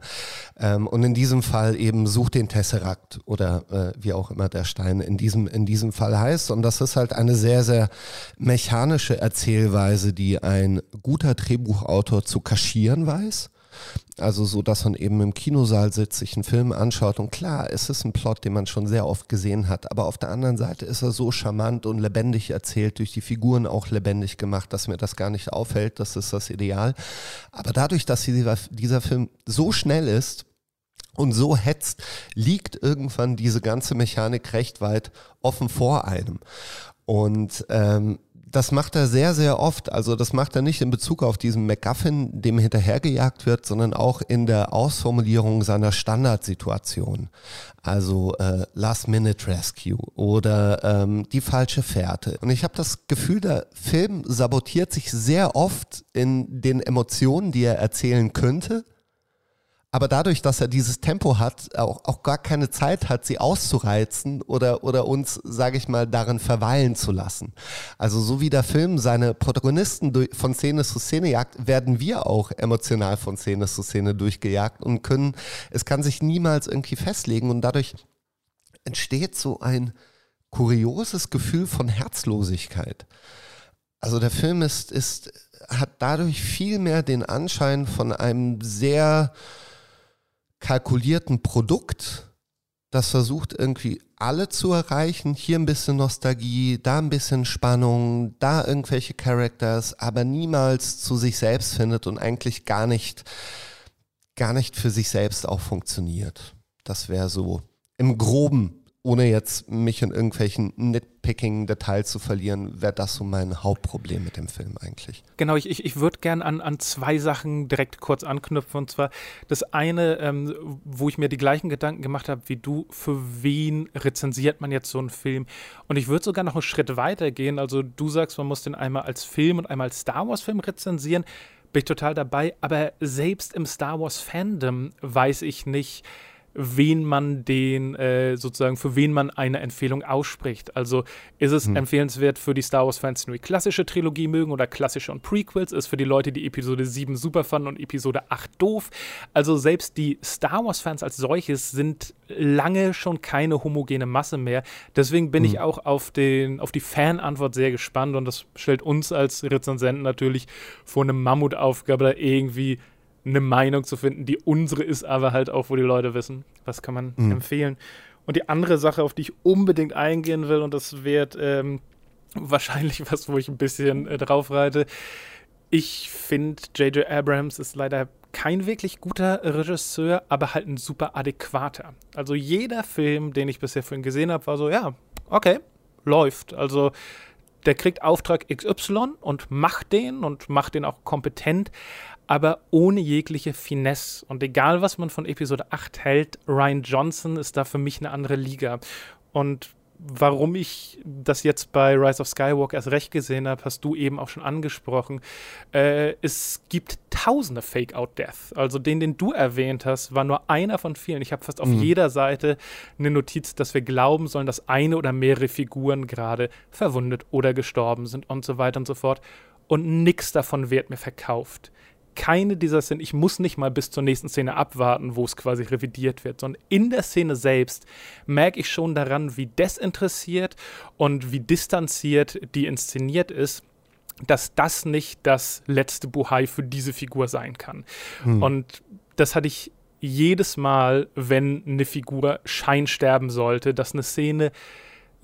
ähm, und in diesem Fall eben such den Tesseract oder äh, wie auch immer der Stein in diesem, in diesem Fall heißt. Und das ist halt eine sehr, sehr mechanische Erzählweise, die ein guter Drehbuchautor zu kaschieren weiß also so, dass man eben im Kinosaal sitzt, sich einen Film anschaut und klar, es ist ein Plot, den man schon sehr oft gesehen hat, aber auf der anderen Seite ist er so charmant und lebendig erzählt, durch die Figuren auch lebendig gemacht, dass mir das gar nicht auffällt, das ist das Ideal. Aber dadurch, dass dieser, Film so schnell ist, und so hetzt, liegt irgendwann diese ganze Mechanik recht weit offen vor einem. Und ähm, das macht er sehr, sehr oft. Also das macht er nicht in Bezug auf diesen MacGuffin, dem hinterhergejagt wird, sondern auch in der Ausformulierung seiner Standardsituation. Also äh, Last-Minute-Rescue oder ähm, die falsche Fährte. Und ich habe das Gefühl, der Film sabotiert sich sehr oft in den Emotionen, die er erzählen könnte aber dadurch, dass er dieses Tempo hat, auch, auch gar keine Zeit hat, sie auszureizen oder, oder uns, sage ich mal, darin verweilen zu lassen. Also so wie der Film seine Protagonisten durch, von Szene zu Szene jagt, werden wir auch emotional von Szene zu Szene durchgejagt und können, es kann sich niemals irgendwie festlegen und dadurch entsteht so ein kurioses Gefühl von Herzlosigkeit. Also der Film ist, ist, hat dadurch viel mehr den Anschein von einem sehr kalkulierten Produkt, das versucht irgendwie alle zu erreichen. Hier ein bisschen Nostalgie, da ein bisschen Spannung, da irgendwelche Characters, aber niemals zu sich selbst findet und eigentlich gar nicht, gar nicht für sich selbst auch funktioniert. Das wäre so im Groben ohne jetzt mich in irgendwelchen Nitpicking-Details zu verlieren, wäre das so mein Hauptproblem mit dem Film eigentlich. Genau, ich, ich, würde gern an, an zwei Sachen direkt kurz anknüpfen. Und zwar das eine, ähm, wo ich mir die gleichen Gedanken gemacht habe wie du, für wen rezensiert man jetzt so einen Film? Und ich würde sogar noch einen Schritt weiter gehen. Also du sagst, man muss den einmal als Film und einmal als Star Wars-Film rezensieren. Bin ich total dabei. Aber selbst im Star Wars-Fandom weiß ich nicht, wen man den äh, sozusagen, für wen man eine Empfehlung ausspricht. Also ist es hm. empfehlenswert für die Star Wars-Fans, die nur die klassische Trilogie mögen oder klassische und Prequels, ist für die Leute, die Episode 7 super fanden und Episode 8 doof. Also selbst die Star Wars-Fans als solches sind lange schon keine homogene Masse mehr. Deswegen bin hm. ich auch auf, den, auf die Fan-Antwort sehr gespannt und das stellt uns als Rezensenten natürlich vor eine Mammutaufgabe, da irgendwie eine Meinung zu finden, die unsere ist, aber halt auch, wo die Leute wissen, was kann man mhm. empfehlen. Und die andere Sache, auf die ich unbedingt eingehen will, und das wird ähm, wahrscheinlich [LAUGHS] was, wo ich ein bisschen äh, drauf reite. Ich finde, J.J. Abrams ist leider kein wirklich guter Regisseur, aber halt ein super adäquater. Also jeder Film, den ich bisher von ihm gesehen habe, war so, ja, okay, läuft. Also der kriegt Auftrag XY und macht den und macht den auch kompetent, aber ohne jegliche Finesse. Und egal, was man von Episode 8 hält, Ryan Johnson ist da für mich eine andere Liga. Und warum ich das jetzt bei Rise of Skywalker erst recht gesehen habe, hast du eben auch schon angesprochen. Äh, es gibt tausende Fake-Out-Deaths. Also den, den du erwähnt hast, war nur einer von vielen. Ich habe fast auf mhm. jeder Seite eine Notiz, dass wir glauben sollen, dass eine oder mehrere Figuren gerade verwundet oder gestorben sind und so weiter und so fort. Und nichts davon wird mir verkauft keine dieser Szenen, ich muss nicht mal bis zur nächsten Szene abwarten, wo es quasi revidiert wird, sondern in der Szene selbst merke ich schon daran, wie desinteressiert und wie distanziert die inszeniert ist dass das nicht das letzte Buhai für diese Figur sein kann. Hm. Und das hatte ich jedes Mal, wenn eine Figur scheinsterben sollte, dass eine Szene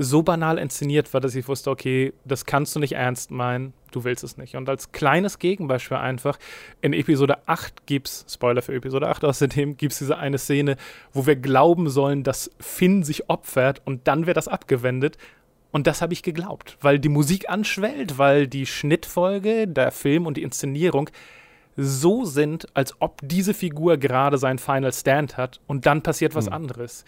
so banal inszeniert war, dass ich wusste, okay, das kannst du nicht ernst meinen, du willst es nicht. Und als kleines Gegenbeispiel einfach, in Episode 8 gibt es, Spoiler für Episode 8 außerdem, gibt es diese eine Szene, wo wir glauben sollen, dass Finn sich opfert und dann wird das abgewendet. Und das habe ich geglaubt, weil die Musik anschwellt, weil die Schnittfolge, der Film und die Inszenierung so sind, als ob diese Figur gerade seinen Final Stand hat und dann passiert was mhm. anderes.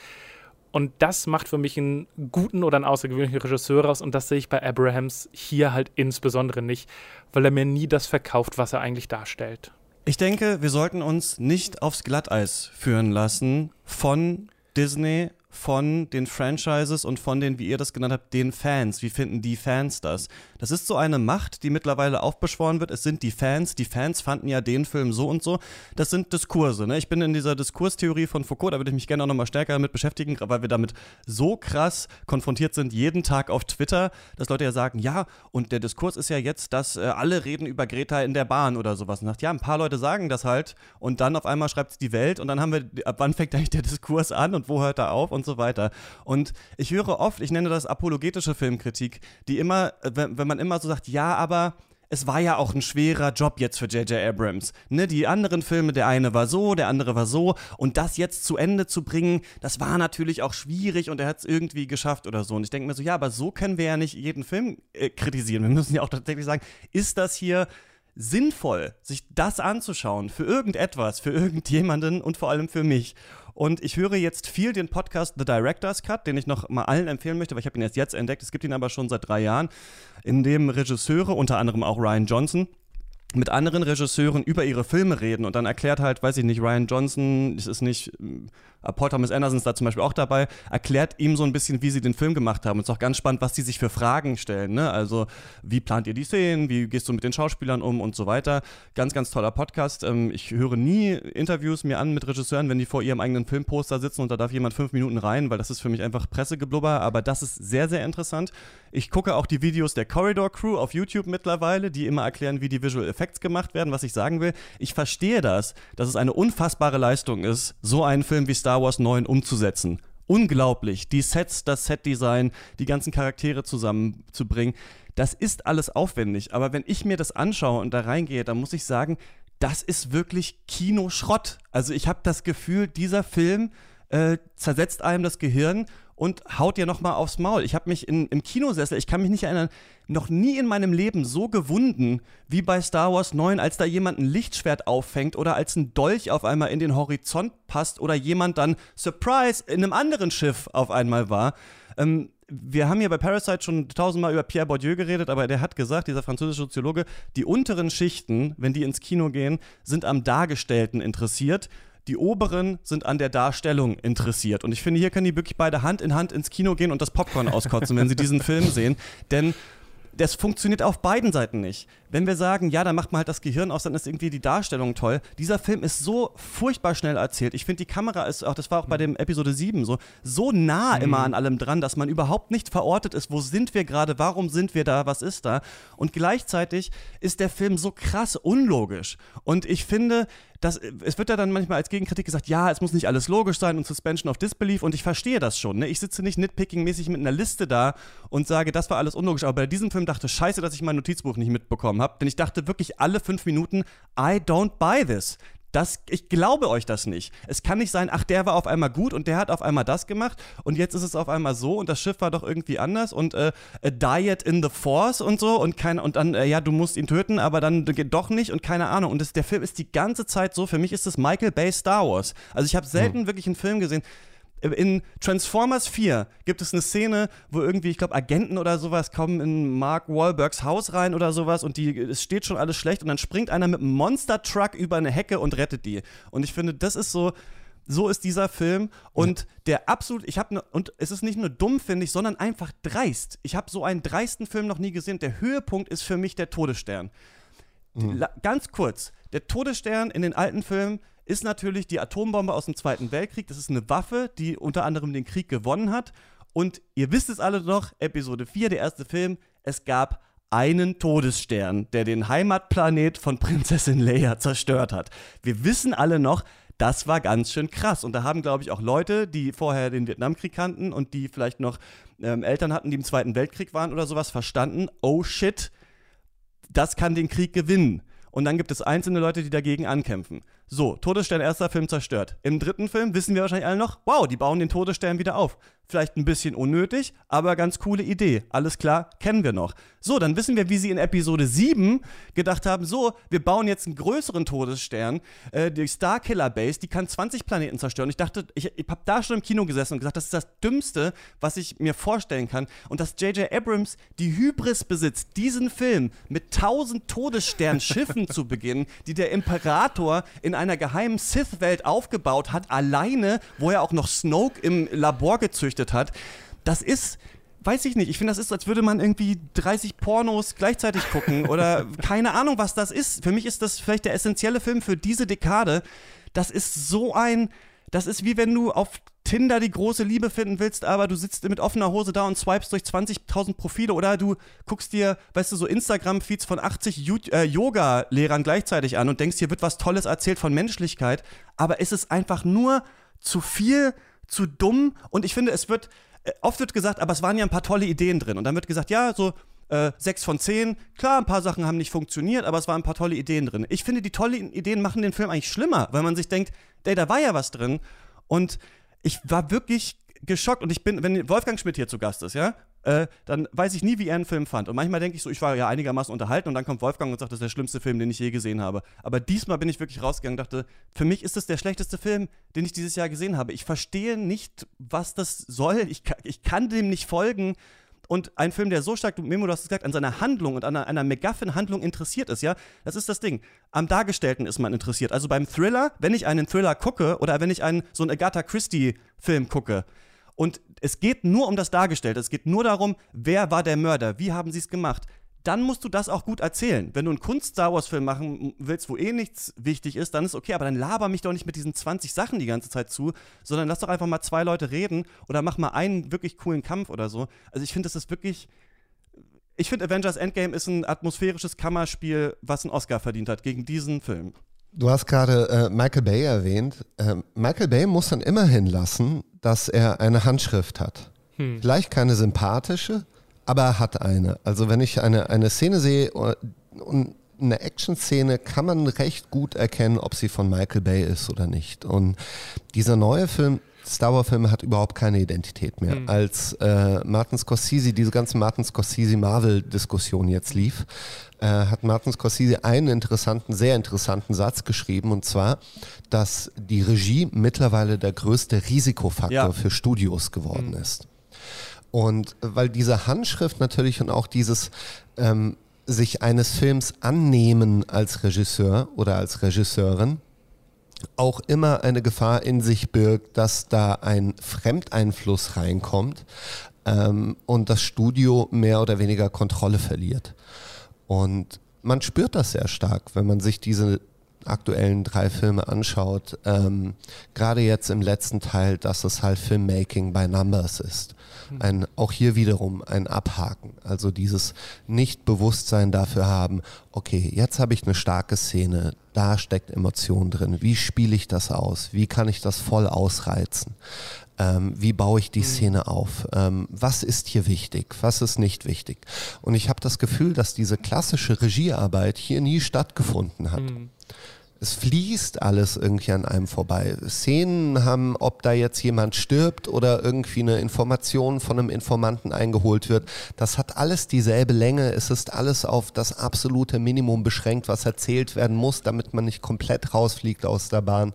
Und das macht für mich einen guten oder einen außergewöhnlichen Regisseur aus. Und das sehe ich bei Abrahams hier halt insbesondere nicht, weil er mir nie das verkauft, was er eigentlich darstellt. Ich denke, wir sollten uns nicht aufs Glatteis führen lassen von Disney von den Franchises und von den, wie ihr das genannt habt, den Fans. Wie finden die Fans das? Das ist so eine Macht, die mittlerweile aufbeschworen wird. Es sind die Fans. Die Fans fanden ja den Film so und so. Das sind Diskurse. Ne? Ich bin in dieser Diskurstheorie von Foucault, da würde ich mich gerne auch nochmal stärker damit beschäftigen, weil wir damit so krass konfrontiert sind, jeden Tag auf Twitter, dass Leute ja sagen, ja, und der Diskurs ist ja jetzt, dass äh, alle reden über Greta in der Bahn oder sowas. Und sagt, ja, ein paar Leute sagen das halt und dann auf einmal schreibt es die Welt und dann haben wir, ab wann fängt eigentlich der Diskurs an und wo hört er auf und und so weiter. Und ich höre oft, ich nenne das apologetische Filmkritik, die immer, wenn, wenn man immer so sagt, ja, aber es war ja auch ein schwerer Job jetzt für J.J. Abrams. Ne, die anderen Filme, der eine war so, der andere war so. Und das jetzt zu Ende zu bringen, das war natürlich auch schwierig und er hat es irgendwie geschafft oder so. Und ich denke mir so, ja, aber so können wir ja nicht jeden Film äh, kritisieren. Wir müssen ja auch tatsächlich sagen, ist das hier sinnvoll, sich das anzuschauen für irgendetwas, für irgendjemanden und vor allem für mich. Und ich höre jetzt viel den Podcast The Director's Cut, den ich noch mal allen empfehlen möchte, weil ich habe ihn erst jetzt entdeckt. Es gibt ihn aber schon seit drei Jahren, in dem Regisseure, unter anderem auch Ryan Johnson, mit anderen Regisseuren über ihre Filme reden und dann erklärt halt, weiß ich nicht, Ryan Johnson, es ist nicht, Paul Thomas Anderson ist da zum Beispiel auch dabei, erklärt ihm so ein bisschen, wie sie den Film gemacht haben. Und es ist auch ganz spannend, was die sich für Fragen stellen. Ne? Also, wie plant ihr die Szenen, wie gehst du mit den Schauspielern um und so weiter. Ganz, ganz toller Podcast. Ähm, ich höre nie Interviews mir an mit Regisseuren, wenn die vor ihrem eigenen Filmposter sitzen und da darf jemand fünf Minuten rein, weil das ist für mich einfach Pressegeblubber, aber das ist sehr, sehr interessant. Ich gucke auch die Videos der Corridor Crew auf YouTube mittlerweile, die immer erklären, wie die Visual Effects gemacht werden, was ich sagen will. Ich verstehe das, dass es eine unfassbare Leistung ist, so einen Film wie Star Wars 9 umzusetzen. Unglaublich. Die Sets, das Setdesign, die ganzen Charaktere zusammenzubringen. Das ist alles aufwendig. Aber wenn ich mir das anschaue und da reingehe, dann muss ich sagen, das ist wirklich Kinoschrott. Also ich habe das Gefühl, dieser Film äh, zersetzt einem das Gehirn und haut dir nochmal aufs Maul. Ich habe mich in, im Kinosessel, ich kann mich nicht erinnern, noch nie in meinem Leben so gewunden wie bei Star Wars 9, als da jemand ein Lichtschwert auffängt oder als ein Dolch auf einmal in den Horizont passt oder jemand dann, Surprise, in einem anderen Schiff auf einmal war. Ähm, wir haben hier bei Parasite schon tausendmal über Pierre Bourdieu geredet, aber der hat gesagt, dieser französische Soziologe, die unteren Schichten, wenn die ins Kino gehen, sind am Dargestellten interessiert die oberen sind an der Darstellung interessiert. Und ich finde, hier können die wirklich beide Hand in Hand ins Kino gehen und das Popcorn auskotzen, wenn sie diesen Film sehen. Denn das funktioniert auf beiden Seiten nicht. Wenn wir sagen, ja, dann macht man halt das Gehirn aus, dann ist irgendwie die Darstellung toll. Dieser Film ist so furchtbar schnell erzählt. Ich finde, die Kamera ist auch, das war auch bei dem Episode 7 so, so nah mhm. immer an allem dran, dass man überhaupt nicht verortet ist, wo sind wir gerade, warum sind wir da, was ist da. Und gleichzeitig ist der Film so krass unlogisch. Und ich finde, das, es wird ja dann manchmal als Gegenkritik gesagt, ja, es muss nicht alles logisch sein und Suspension of Disbelief und ich verstehe das schon. Ne? Ich sitze nicht nitpicking-mäßig mit einer Liste da und sage, das war alles unlogisch. Aber bei diesem Film dachte ich, scheiße, dass ich mein Notizbuch nicht mitbekommen habe, denn ich dachte wirklich alle fünf Minuten, I don't buy this. Das, ich glaube euch das nicht. Es kann nicht sein, ach, der war auf einmal gut und der hat auf einmal das gemacht und jetzt ist es auf einmal so und das Schiff war doch irgendwie anders und äh, a Diet in the Force und so und kein, und dann, äh, ja, du musst ihn töten, aber dann geht doch nicht und keine Ahnung. Und das, der Film ist die ganze Zeit so, für mich ist es Michael Bay Star Wars. Also ich habe selten hm. wirklich einen Film gesehen, in Transformers 4 gibt es eine Szene, wo irgendwie, ich glaube, Agenten oder sowas kommen in Mark Wahlbergs Haus rein oder sowas und die, es steht schon alles schlecht und dann springt einer mit einem Monster-Truck über eine Hecke und rettet die. Und ich finde, das ist so, so ist dieser Film und ja. der absolut, ich habe ne, und es ist nicht nur dumm, finde ich, sondern einfach dreist. Ich habe so einen dreisten Film noch nie gesehen. Der Höhepunkt ist für mich der Todesstern. Mhm. Ganz kurz, der Todesstern in den alten Filmen ist natürlich die Atombombe aus dem Zweiten Weltkrieg. Das ist eine Waffe, die unter anderem den Krieg gewonnen hat. Und ihr wisst es alle noch, Episode 4, der erste Film, es gab einen Todesstern, der den Heimatplanet von Prinzessin Leia zerstört hat. Wir wissen alle noch, das war ganz schön krass. Und da haben, glaube ich, auch Leute, die vorher den Vietnamkrieg kannten und die vielleicht noch ähm, Eltern hatten, die im Zweiten Weltkrieg waren oder sowas, verstanden, oh shit, das kann den Krieg gewinnen. Und dann gibt es einzelne Leute, die dagegen ankämpfen. So, Todesstern erster Film zerstört. Im dritten Film wissen wir wahrscheinlich alle noch, wow, die bauen den Todesstern wieder auf. Vielleicht ein bisschen unnötig, aber ganz coole Idee. Alles klar, kennen wir noch. So, dann wissen wir, wie sie in Episode 7 gedacht haben, so, wir bauen jetzt einen größeren Todesstern, äh, die Starkiller Base, die kann 20 Planeten zerstören. Ich dachte, ich, ich habe da schon im Kino gesessen und gesagt, das ist das Dümmste, was ich mir vorstellen kann. Und dass J.J. Abrams die Hybris besitzt, diesen Film mit 1000 Todessternschiffen [LAUGHS] zu beginnen, die der Imperator in in einer geheimen Sith-Welt aufgebaut hat, alleine, wo er auch noch Snoke im Labor gezüchtet hat. Das ist weiß ich nicht. Ich finde, das ist, als würde man irgendwie 30 Pornos gleichzeitig gucken [LAUGHS] oder keine Ahnung, was das ist. Für mich ist das vielleicht der essentielle Film für diese Dekade. Das ist so ein, das ist wie wenn du auf Tinder die große Liebe finden willst, aber du sitzt mit offener Hose da und swipest durch 20.000 Profile oder du guckst dir, weißt du, so Instagram-Feeds von 80 äh, Yoga-Lehrern gleichzeitig an und denkst, hier wird was Tolles erzählt von Menschlichkeit, aber es ist einfach nur zu viel, zu dumm und ich finde, es wird, äh, oft wird gesagt, aber es waren ja ein paar tolle Ideen drin und dann wird gesagt, ja, so äh, sechs von zehn. Klar, ein paar Sachen haben nicht funktioniert, aber es waren ein paar tolle Ideen drin. Ich finde, die tollen Ideen machen den Film eigentlich schlimmer, weil man sich denkt, ey, da war ja was drin. Und ich war wirklich geschockt und ich bin, wenn Wolfgang Schmidt hier zu Gast ist, ja, äh, dann weiß ich nie, wie er einen Film fand. Und manchmal denke ich so, ich war ja einigermaßen unterhalten und dann kommt Wolfgang und sagt, das ist der schlimmste Film, den ich je gesehen habe. Aber diesmal bin ich wirklich rausgegangen und dachte, für mich ist das der schlechteste Film, den ich dieses Jahr gesehen habe. Ich verstehe nicht, was das soll. Ich, ich kann dem nicht folgen. Und ein Film, der so stark, Memo, du hast es gesagt, an seiner Handlung und an einer, einer MacGuffin-Handlung interessiert ist, ja, das ist das Ding. Am Dargestellten ist man interessiert. Also beim Thriller, wenn ich einen Thriller gucke oder wenn ich einen so einen Agatha Christie-Film gucke, und es geht nur um das Dargestellte, es geht nur darum, wer war der Mörder, wie haben sie es gemacht dann musst du das auch gut erzählen. Wenn du einen Kunst-Star Wars-Film machen willst, wo eh nichts wichtig ist, dann ist okay, aber dann laber mich doch nicht mit diesen 20 Sachen die ganze Zeit zu, sondern lass doch einfach mal zwei Leute reden oder mach mal einen wirklich coolen Kampf oder so. Also ich finde, das ist wirklich. Ich finde, Avengers Endgame ist ein atmosphärisches Kammerspiel, was einen Oscar verdient hat gegen diesen Film. Du hast gerade äh, Michael Bay erwähnt. Äh, Michael Bay muss dann immerhin lassen, dass er eine Handschrift hat. Hm. Vielleicht keine sympathische, aber er hat eine. Also wenn ich eine, eine Szene sehe äh, und eine Action-Szene kann man recht gut erkennen, ob sie von Michael Bay ist oder nicht. Und dieser neue Film, Star Wars-Film, hat überhaupt keine Identität mehr. Mhm. Als äh, Martin Scorsese, diese ganze Martin Scorsese-Marvel-Diskussion jetzt lief, äh, hat Martin Scorsese einen interessanten, sehr interessanten Satz geschrieben, und zwar, dass die Regie mittlerweile der größte Risikofaktor ja. für Studios geworden mhm. ist. Und weil diese Handschrift natürlich und auch dieses ähm, sich eines Films annehmen als Regisseur oder als Regisseurin auch immer eine Gefahr in sich birgt, dass da ein Fremdeinfluss reinkommt ähm, und das Studio mehr oder weniger Kontrolle verliert. Und man spürt das sehr stark, wenn man sich diese aktuellen drei Filme anschaut, ähm, gerade jetzt im letzten Teil, dass es halt Filmmaking by Numbers ist. Hm. Ein, auch hier wiederum ein Abhaken. Also dieses Nicht-Bewusstsein dafür haben, okay, jetzt habe ich eine starke Szene, da steckt Emotion drin. Wie spiele ich das aus? Wie kann ich das voll ausreizen? Ähm, wie baue ich die hm. Szene auf? Ähm, was ist hier wichtig? Was ist nicht wichtig? Und ich habe das Gefühl, dass diese klassische Regiearbeit hier nie stattgefunden hat. Mhm es fließt alles irgendwie an einem vorbei. Szenen haben, ob da jetzt jemand stirbt oder irgendwie eine Information von einem Informanten eingeholt wird, das hat alles dieselbe Länge. Es ist alles auf das absolute Minimum beschränkt, was erzählt werden muss, damit man nicht komplett rausfliegt aus der Bahn.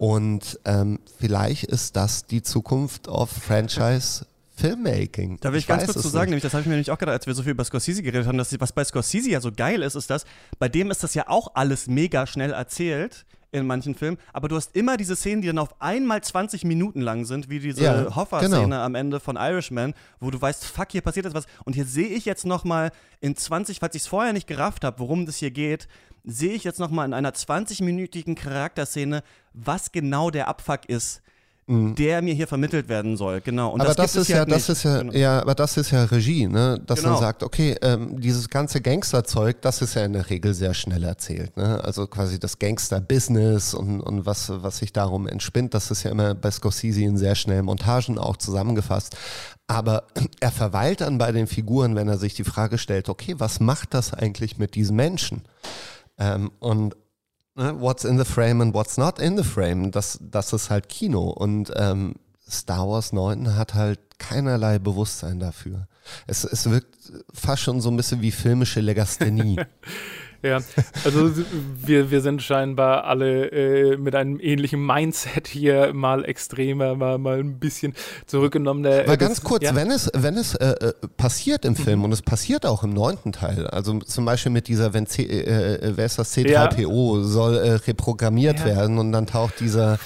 Und ähm, vielleicht ist das die Zukunft auf Franchise Filmmaking. Da will ich, ich ganz kurz zu sagen, nämlich das habe ich mir nämlich auch gedacht, als wir so viel über Scorsese geredet haben, dass was bei Scorsese ja so geil ist, ist das, bei dem ist das ja auch alles mega schnell erzählt in manchen Filmen, aber du hast immer diese Szenen, die dann auf einmal 20 Minuten lang sind, wie diese ja, Hoffa-Szene genau. am Ende von Irishman, wo du weißt, fuck, hier passiert jetzt was. Und hier sehe ich jetzt noch mal in 20, falls ich es vorher nicht gerafft habe, worum das hier geht, sehe ich jetzt noch mal in einer 20-minütigen Charakterszene, was genau der Abfuck ist Mhm. der mir hier vermittelt werden soll. Genau. Und aber das, das ist ja, das ist ja, genau. ja, aber das ist ja Regie, ne? Dass genau. man sagt, okay, ähm, dieses ganze Gangsterzeug, das ist ja in der Regel sehr schnell erzählt, ne? Also quasi das Gangster-Business und, und was, was sich darum entspinnt, das ist ja immer bei Scorsese in sehr schnellen Montagen auch zusammengefasst. Aber er verweilt dann bei den Figuren, wenn er sich die Frage stellt, okay, was macht das eigentlich mit diesen Menschen? Ähm, und Ne, what's in the frame and what's not in the frame, das, das ist halt Kino. Und ähm, Star Wars 9 hat halt keinerlei Bewusstsein dafür. Es, es wirkt fast schon so ein bisschen wie filmische Legasthenie. [LAUGHS] Ja, also wir, wir sind scheinbar alle äh, mit einem ähnlichen Mindset hier, mal extremer, mal, mal ein bisschen zurückgenommener. Weil ganz kurz, ja. wenn es, wenn es äh, äh, passiert im Film mhm. und es passiert auch im neunten Teil, also zum Beispiel mit dieser, wenn C, äh, äh wer ist das C3PO, ja. soll äh, reprogrammiert ja. werden und dann taucht dieser äh,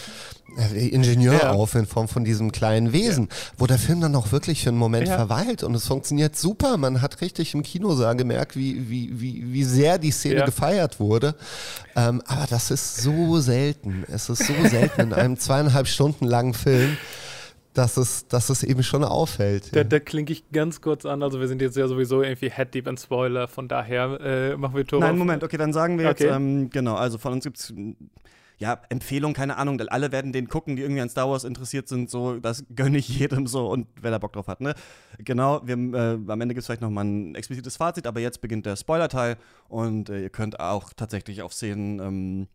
Ingenieur ja. auf in Form von diesem kleinen Wesen, ja. wo der Film dann auch wirklich für einen Moment ja. verweilt und es funktioniert super. Man hat richtig im Kinosaal gemerkt, wie, wie, wie, wie sehr die Szene gefeiert wurde. Ähm, aber das ist so selten. Es ist so selten in einem [LAUGHS] zweieinhalb Stunden langen Film dass es, dass es eben schon auffällt. Da, da klinge ich ganz kurz an. Also wir sind jetzt ja sowieso irgendwie Head Deep and Spoiler, von daher äh, machen wir Tor. Nein, Moment, okay, dann sagen wir okay. jetzt, ähm, genau, also von uns gibt es ja, Empfehlung, keine Ahnung, alle werden den gucken, die irgendwie an Star Wars interessiert sind, so, das gönne ich jedem so und wer da Bock drauf hat, ne? Genau, wir, äh, am Ende gibt es vielleicht nochmal ein explizites Fazit, aber jetzt beginnt der Spoiler-Teil und äh, ihr könnt auch tatsächlich auf Szenen ähm,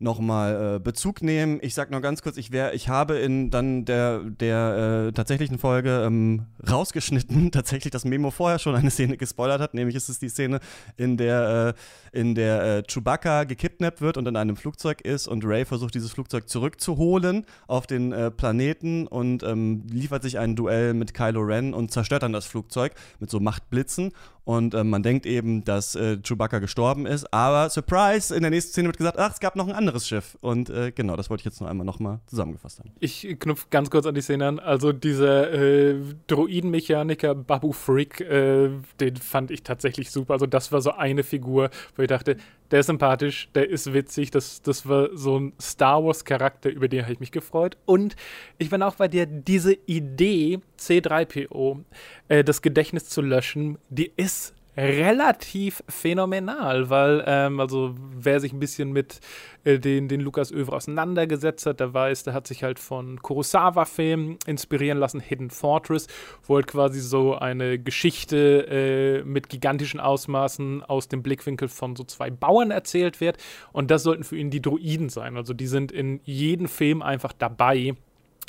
nochmal äh, Bezug nehmen. Ich sag noch ganz kurz, ich, wär, ich habe in dann der, der äh, tatsächlichen Folge ähm, rausgeschnitten, [LAUGHS] tatsächlich, dass Memo vorher schon eine Szene gespoilert hat, nämlich ist es die Szene, in der, äh, in der äh, Chewbacca gekidnappt wird und in einem Flugzeug ist und Ray versucht, dieses Flugzeug zurückzuholen auf den äh, Planeten und ähm, liefert sich ein Duell mit Kylo Ren und zerstört dann das Flugzeug mit so Machtblitzen und äh, man denkt eben, dass äh, Chewbacca gestorben ist, aber Surprise, in der nächsten Szene wird gesagt, ach, es gab noch ein anderes Schiff. Und äh, genau, das wollte ich jetzt noch einmal nochmal zusammengefasst haben. Ich knüpfe ganz kurz an die Szene an. Also dieser äh, Droidenmechaniker Babu Freak, äh, den fand ich tatsächlich super. Also das war so eine Figur, wo ich dachte, der ist sympathisch, der ist witzig. Das, das war so ein Star Wars-Charakter, über den habe ich mich gefreut. Und ich bin auch bei dir, diese Idee, C3PO, äh, das Gedächtnis zu löschen, die ist relativ phänomenal, weil, ähm, also wer sich ein bisschen mit äh, den, den Lukas Övre auseinandergesetzt hat, der weiß, der hat sich halt von Kurosawa-Filmen inspirieren lassen, Hidden Fortress, wo halt quasi so eine Geschichte äh, mit gigantischen Ausmaßen aus dem Blickwinkel von so zwei Bauern erzählt wird. Und das sollten für ihn die Droiden sein. Also die sind in jedem Film einfach dabei,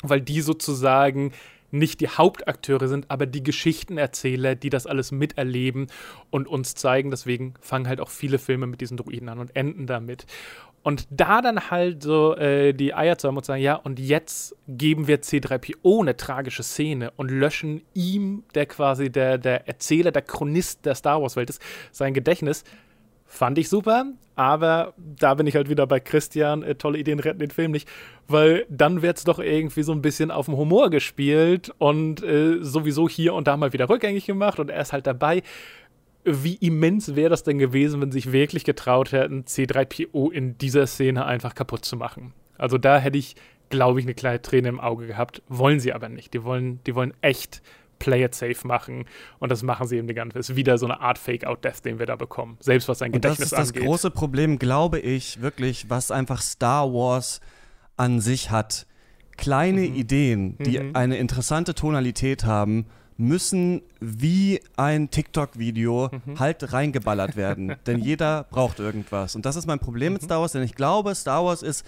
weil die sozusagen nicht die Hauptakteure sind, aber die Geschichtenerzähler, die das alles miterleben und uns zeigen. Deswegen fangen halt auch viele Filme mit diesen Druiden an und enden damit. Und da dann halt so äh, die Eier zu haben und sagen, ja, und jetzt geben wir C3PO eine tragische Szene und löschen ihm, der quasi der, der Erzähler, der Chronist der Star Wars-Welt ist, sein Gedächtnis. Fand ich super, aber da bin ich halt wieder bei Christian. Äh, tolle Ideen retten den Film nicht, weil dann wird es doch irgendwie so ein bisschen auf dem Humor gespielt und äh, sowieso hier und da mal wieder rückgängig gemacht und er ist halt dabei. Wie immens wäre das denn gewesen, wenn sie sich wirklich getraut hätten, C3PO in dieser Szene einfach kaputt zu machen? Also da hätte ich, glaube ich, eine kleine Träne im Auge gehabt. Wollen sie aber nicht. Die wollen, die wollen echt Play it safe machen. Und das machen sie eben die ganze Zeit. Es ist wieder so eine Art Fake-Out-Death, den wir da bekommen. Selbst was sein Gedächtnis angeht. Das ist angeht. das große Problem, glaube ich, wirklich, was einfach Star Wars an sich hat. Kleine mhm. Ideen, die mhm. eine interessante Tonalität haben, müssen wie ein TikTok-Video mhm. halt reingeballert werden. [LAUGHS] denn jeder braucht irgendwas. Und das ist mein Problem mit mhm. Star Wars, denn ich glaube, Star Wars ist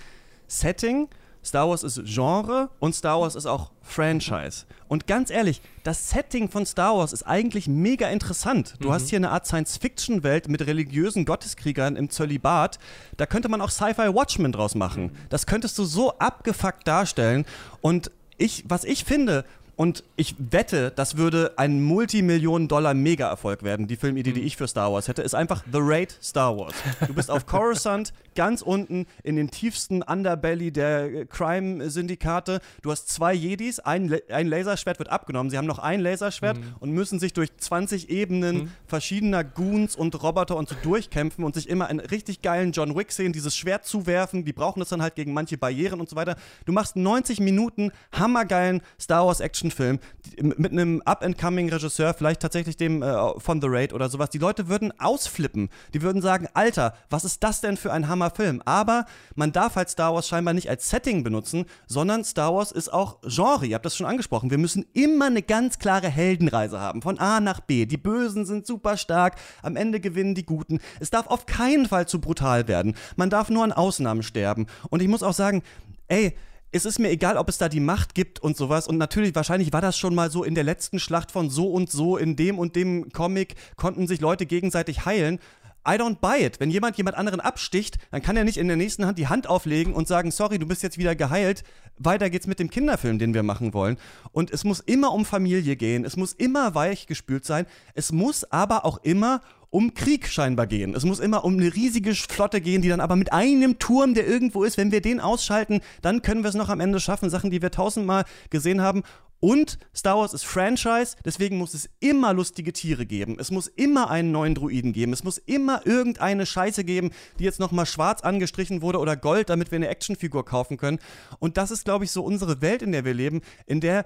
Setting Star Wars ist Genre und Star Wars ist auch Franchise. Und ganz ehrlich, das Setting von Star Wars ist eigentlich mega interessant. Du mhm. hast hier eine Art Science-Fiction-Welt mit religiösen Gotteskriegern im Zölibat. Da könnte man auch Sci-Fi Watchmen draus machen. Mhm. Das könntest du so abgefuckt darstellen. Und ich, was ich finde, und ich wette, das würde ein Multimillionen-Dollar-Mega-Erfolg werden. Die Filmidee, die mhm. ich für Star Wars hätte, ist einfach The Raid Star Wars. Du bist auf [LAUGHS] Coruscant, ganz unten in den tiefsten Underbelly der Crime-Syndikate. Du hast zwei Jedis, ein, ein Laserschwert wird abgenommen. Sie haben noch ein Laserschwert mhm. und müssen sich durch 20 Ebenen mhm. verschiedener Goons und Roboter und so durchkämpfen und sich immer in richtig geilen John Wick sehen, dieses Schwert zuwerfen. Die brauchen das dann halt gegen manche Barrieren und so weiter. Du machst 90 Minuten hammergeilen Star Wars Action Actionfilm mit einem Up-and-Coming-Regisseur, vielleicht tatsächlich dem äh, von The Raid oder sowas, die Leute würden ausflippen. Die würden sagen, Alter, was ist das denn für ein Hammerfilm? Aber man darf halt Star Wars scheinbar nicht als Setting benutzen, sondern Star Wars ist auch Genre. Ihr habt das schon angesprochen. Wir müssen immer eine ganz klare Heldenreise haben, von A nach B. Die Bösen sind super stark, am Ende gewinnen die Guten. Es darf auf keinen Fall zu brutal werden. Man darf nur an Ausnahmen sterben. Und ich muss auch sagen, ey, es ist mir egal, ob es da die Macht gibt und sowas. Und natürlich, wahrscheinlich war das schon mal so in der letzten Schlacht von so und so, in dem und dem Comic konnten sich Leute gegenseitig heilen. I don't buy it. Wenn jemand jemand anderen absticht, dann kann er nicht in der nächsten Hand die Hand auflegen und sagen, sorry, du bist jetzt wieder geheilt. Weiter geht's mit dem Kinderfilm, den wir machen wollen. Und es muss immer um Familie gehen. Es muss immer weich gespült sein. Es muss aber auch immer um Krieg scheinbar gehen. Es muss immer um eine riesige Flotte gehen, die dann aber mit einem Turm, der irgendwo ist, wenn wir den ausschalten, dann können wir es noch am Ende schaffen. Sachen, die wir tausendmal gesehen haben. Und Star Wars ist Franchise, deswegen muss es immer lustige Tiere geben. Es muss immer einen neuen Druiden geben. Es muss immer irgendeine Scheiße geben, die jetzt nochmal schwarz angestrichen wurde oder Gold, damit wir eine Actionfigur kaufen können. Und das ist, glaube ich, so unsere Welt, in der wir leben, in der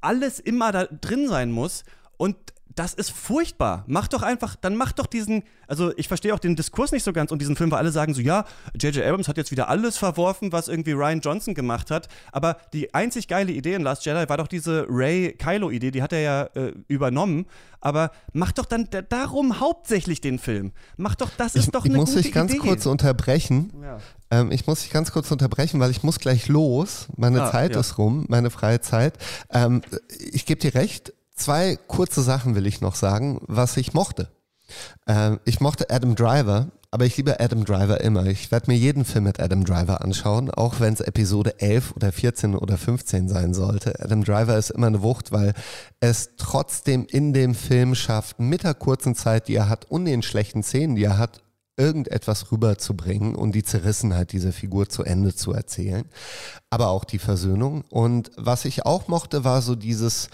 alles immer da drin sein muss. Und das ist furchtbar. Mach doch einfach, dann mach doch diesen, also ich verstehe auch den Diskurs nicht so ganz und diesen Film, weil alle sagen so, ja, J.J. Abrams hat jetzt wieder alles verworfen, was irgendwie Ryan Johnson gemacht hat, aber die einzig geile Idee in Last Jedi war doch diese Ray-Kylo-Idee, die hat er ja äh, übernommen, aber mach doch dann darum hauptsächlich den Film. Mach doch, das ist ich, doch eine gute Idee. Ich muss dich ganz Idee. kurz unterbrechen. Ja. Ähm, ich muss dich ganz kurz unterbrechen, weil ich muss gleich los. Meine ah, Zeit ja. ist rum, meine freie Zeit. Ähm, ich gebe dir recht, zwei kurze Sachen will ich noch sagen, was ich mochte. Ähm, ich mochte Adam Driver, aber ich liebe Adam Driver immer. Ich werde mir jeden Film mit Adam Driver anschauen, auch wenn es Episode 11 oder 14 oder 15 sein sollte. Adam Driver ist immer eine Wucht, weil es trotzdem in dem Film schafft, mit der kurzen Zeit, die er hat und den schlechten Szenen, die er hat, irgendetwas rüberzubringen und die Zerrissenheit dieser Figur zu Ende zu erzählen, aber auch die Versöhnung. Und was ich auch mochte, war so dieses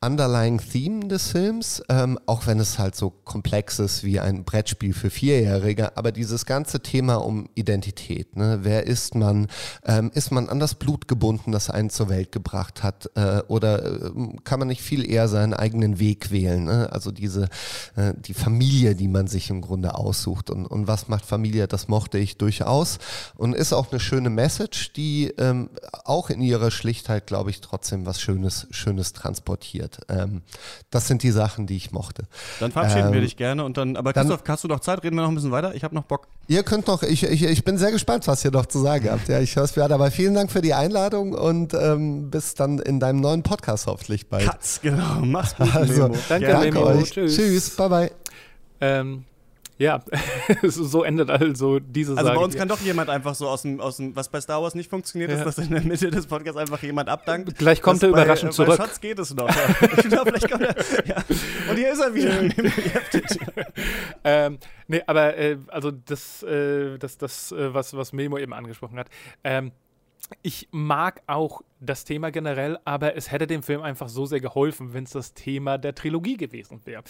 underlying Theme des Films, ähm, auch wenn es halt so komplex ist wie ein Brettspiel für Vierjährige, aber dieses ganze Thema um Identität. Ne? Wer ist man? Ähm, ist man an das Blut gebunden, das einen zur Welt gebracht hat? Äh, oder äh, kann man nicht viel eher seinen eigenen Weg wählen? Ne? Also diese, äh, die Familie, die man sich im Grunde aussucht und, und was macht Familie, das mochte ich durchaus und ist auch eine schöne Message, die ähm, auch in ihrer Schlichtheit, glaube ich, trotzdem was Schönes, Schönes transportiert. Ähm, das sind die Sachen, die ich mochte. Dann verabschieden ähm, wir dich gerne und dann, aber Christoph, dann, hast du noch Zeit? Reden wir noch ein bisschen weiter? Ich habe noch Bock. Ihr könnt noch, ich, ich, ich bin sehr gespannt, was ihr noch zu sagen habt. Ja, ich höre es mir an, aber vielen Dank für die Einladung und ähm, bis dann in deinem neuen Podcast hoffentlich bald. Katz, genau. Mach's gut, also, Danke, danke euch. Tschüss. Tschüss, bye bye. Ähm, ja, [LAUGHS] so endet also diese Also Sage bei uns kann doch jemand einfach so aus dem, aus dem, was bei Star Wars nicht funktioniert, ja. ist, dass in der Mitte des Podcasts einfach jemand abdankt. Gleich kommt er überraschend bei, zurück. Bei Schatz geht es noch. Ja. [LAUGHS] genau, er, ja. Und hier ist er wieder. [LAUGHS] ähm, nee, aber äh, also das, äh, das, das äh, was, was Memo eben angesprochen hat, ähm, ich mag auch das Thema generell, aber es hätte dem Film einfach so sehr geholfen, wenn es das Thema der Trilogie gewesen wäre.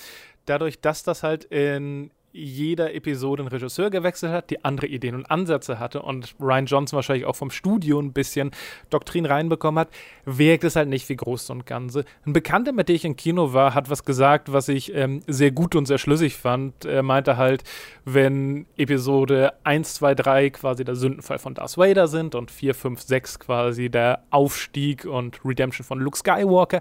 Dadurch, dass das halt in jeder Episode einen Regisseur gewechselt hat, die andere Ideen und Ansätze hatte und Ryan Johnson wahrscheinlich auch vom Studio ein bisschen Doktrin reinbekommen hat, wirkt es halt nicht wie Groß und Ganze. Ein Bekannter, mit dem ich im Kino war, hat was gesagt, was ich ähm, sehr gut und sehr schlüssig fand. Er meinte halt, wenn Episode 1, 2, 3 quasi der Sündenfall von Darth Vader sind und 4, 5, 6 quasi der Aufstieg und Redemption von Luke Skywalker,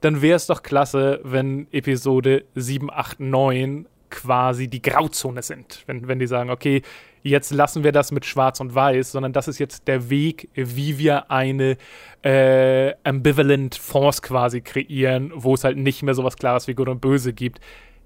dann wäre es doch klasse, wenn Episode 7, 8, 9 quasi die Grauzone sind. Wenn, wenn die sagen, okay, jetzt lassen wir das mit Schwarz und Weiß, sondern das ist jetzt der Weg, wie wir eine äh, ambivalent Force quasi kreieren, wo es halt nicht mehr so was Klares wie Gut und Böse gibt,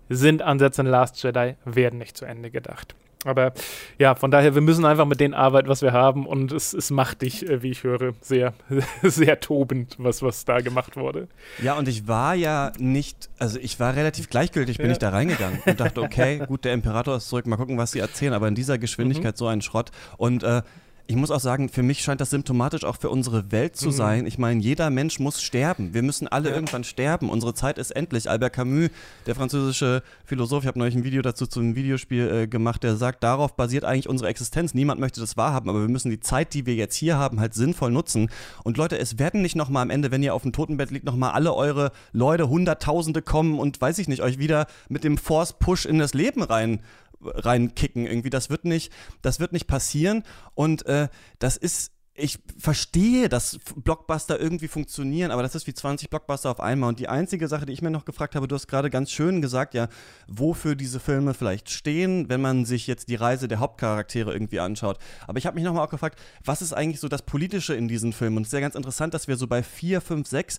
sind Ansätze in Last Jedi, werden nicht zu Ende gedacht. Aber ja, von daher, wir müssen einfach mit denen arbeiten, was wir haben. Und es, es macht dich, äh, wie ich höre, sehr, [LAUGHS] sehr tobend, was, was da gemacht wurde. Ja, und ich war ja nicht, also ich war relativ gleichgültig, bin ja. ich da reingegangen und dachte, okay, gut, der Imperator ist zurück, mal gucken, was sie erzählen. Aber in dieser Geschwindigkeit mhm. so ein Schrott. Und äh, ich muss auch sagen, für mich scheint das symptomatisch auch für unsere Welt zu mhm. sein. Ich meine, jeder Mensch muss sterben. Wir müssen alle ja. irgendwann sterben. Unsere Zeit ist endlich. Albert Camus, der französische Philosoph, ich habe neulich ein Video dazu zu einem Videospiel äh, gemacht, der sagt, darauf basiert eigentlich unsere Existenz. Niemand möchte das wahrhaben, aber wir müssen die Zeit, die wir jetzt hier haben, halt sinnvoll nutzen. Und Leute, es werden nicht nochmal am Ende, wenn ihr auf dem Totenbett liegt, nochmal alle eure Leute, Hunderttausende kommen und weiß ich nicht, euch wieder mit dem Force-Push in das Leben rein reinkicken. Irgendwie, das wird nicht, das wird nicht passieren. Und äh, das ist ich verstehe, dass Blockbuster irgendwie funktionieren, aber das ist wie 20 Blockbuster auf einmal. Und die einzige Sache, die ich mir noch gefragt habe, du hast gerade ganz schön gesagt, ja, wofür diese Filme vielleicht stehen, wenn man sich jetzt die Reise der Hauptcharaktere irgendwie anschaut. Aber ich habe mich nochmal auch gefragt, was ist eigentlich so das Politische in diesen Filmen? Und es ist ja ganz interessant, dass wir so bei 4, 5, 6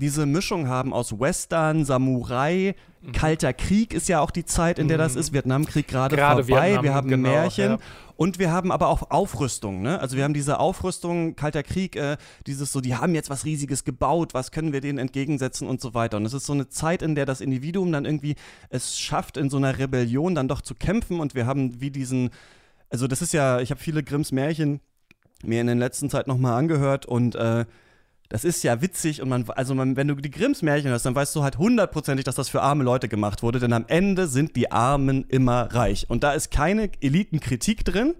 diese Mischung haben aus Western, Samurai, mhm. Kalter Krieg ist ja auch die Zeit, in der das mhm. ist, Vietnamkrieg gerade vorbei, Vietnam, wir haben genau, Märchen ja. und wir haben aber auch Aufrüstung, ne? Also wir haben diese Aufrüstung, Kalter Krieg, äh, dieses so, die haben jetzt was Riesiges gebaut, was können wir denen entgegensetzen und so weiter. Und es ist so eine Zeit, in der das Individuum dann irgendwie es schafft, in so einer Rebellion dann doch zu kämpfen und wir haben wie diesen, also das ist ja, ich habe viele Grimms Märchen mir in der letzten Zeit nochmal angehört und äh, das ist ja witzig und man, also man, wenn du die Grimms Märchen hörst, dann weißt du halt hundertprozentig, dass das für arme Leute gemacht wurde, denn am Ende sind die Armen immer reich. Und da ist keine Elitenkritik drin.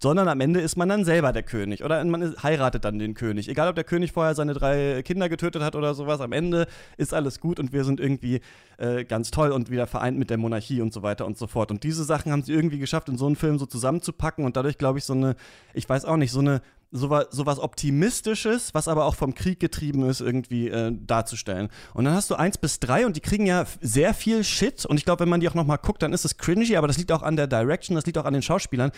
sondern am Ende ist man dann selber der König oder man heiratet dann den König. Egal, ob der König vorher seine drei Kinder getötet hat oder sowas, am Ende ist alles gut und wir sind irgendwie äh, ganz toll und wieder vereint mit der Monarchie und so weiter und so fort. Und diese Sachen haben sie irgendwie geschafft, in so einen Film so zusammenzupacken und dadurch, glaube ich, so eine, ich weiß auch nicht, so eine so was Optimistisches, was aber auch vom Krieg getrieben ist, irgendwie äh, darzustellen. Und dann hast du eins bis drei und die kriegen ja sehr viel Shit. Und ich glaube, wenn man die auch nochmal guckt, dann ist es cringy, aber das liegt auch an der Direction, das liegt auch an den Schauspielern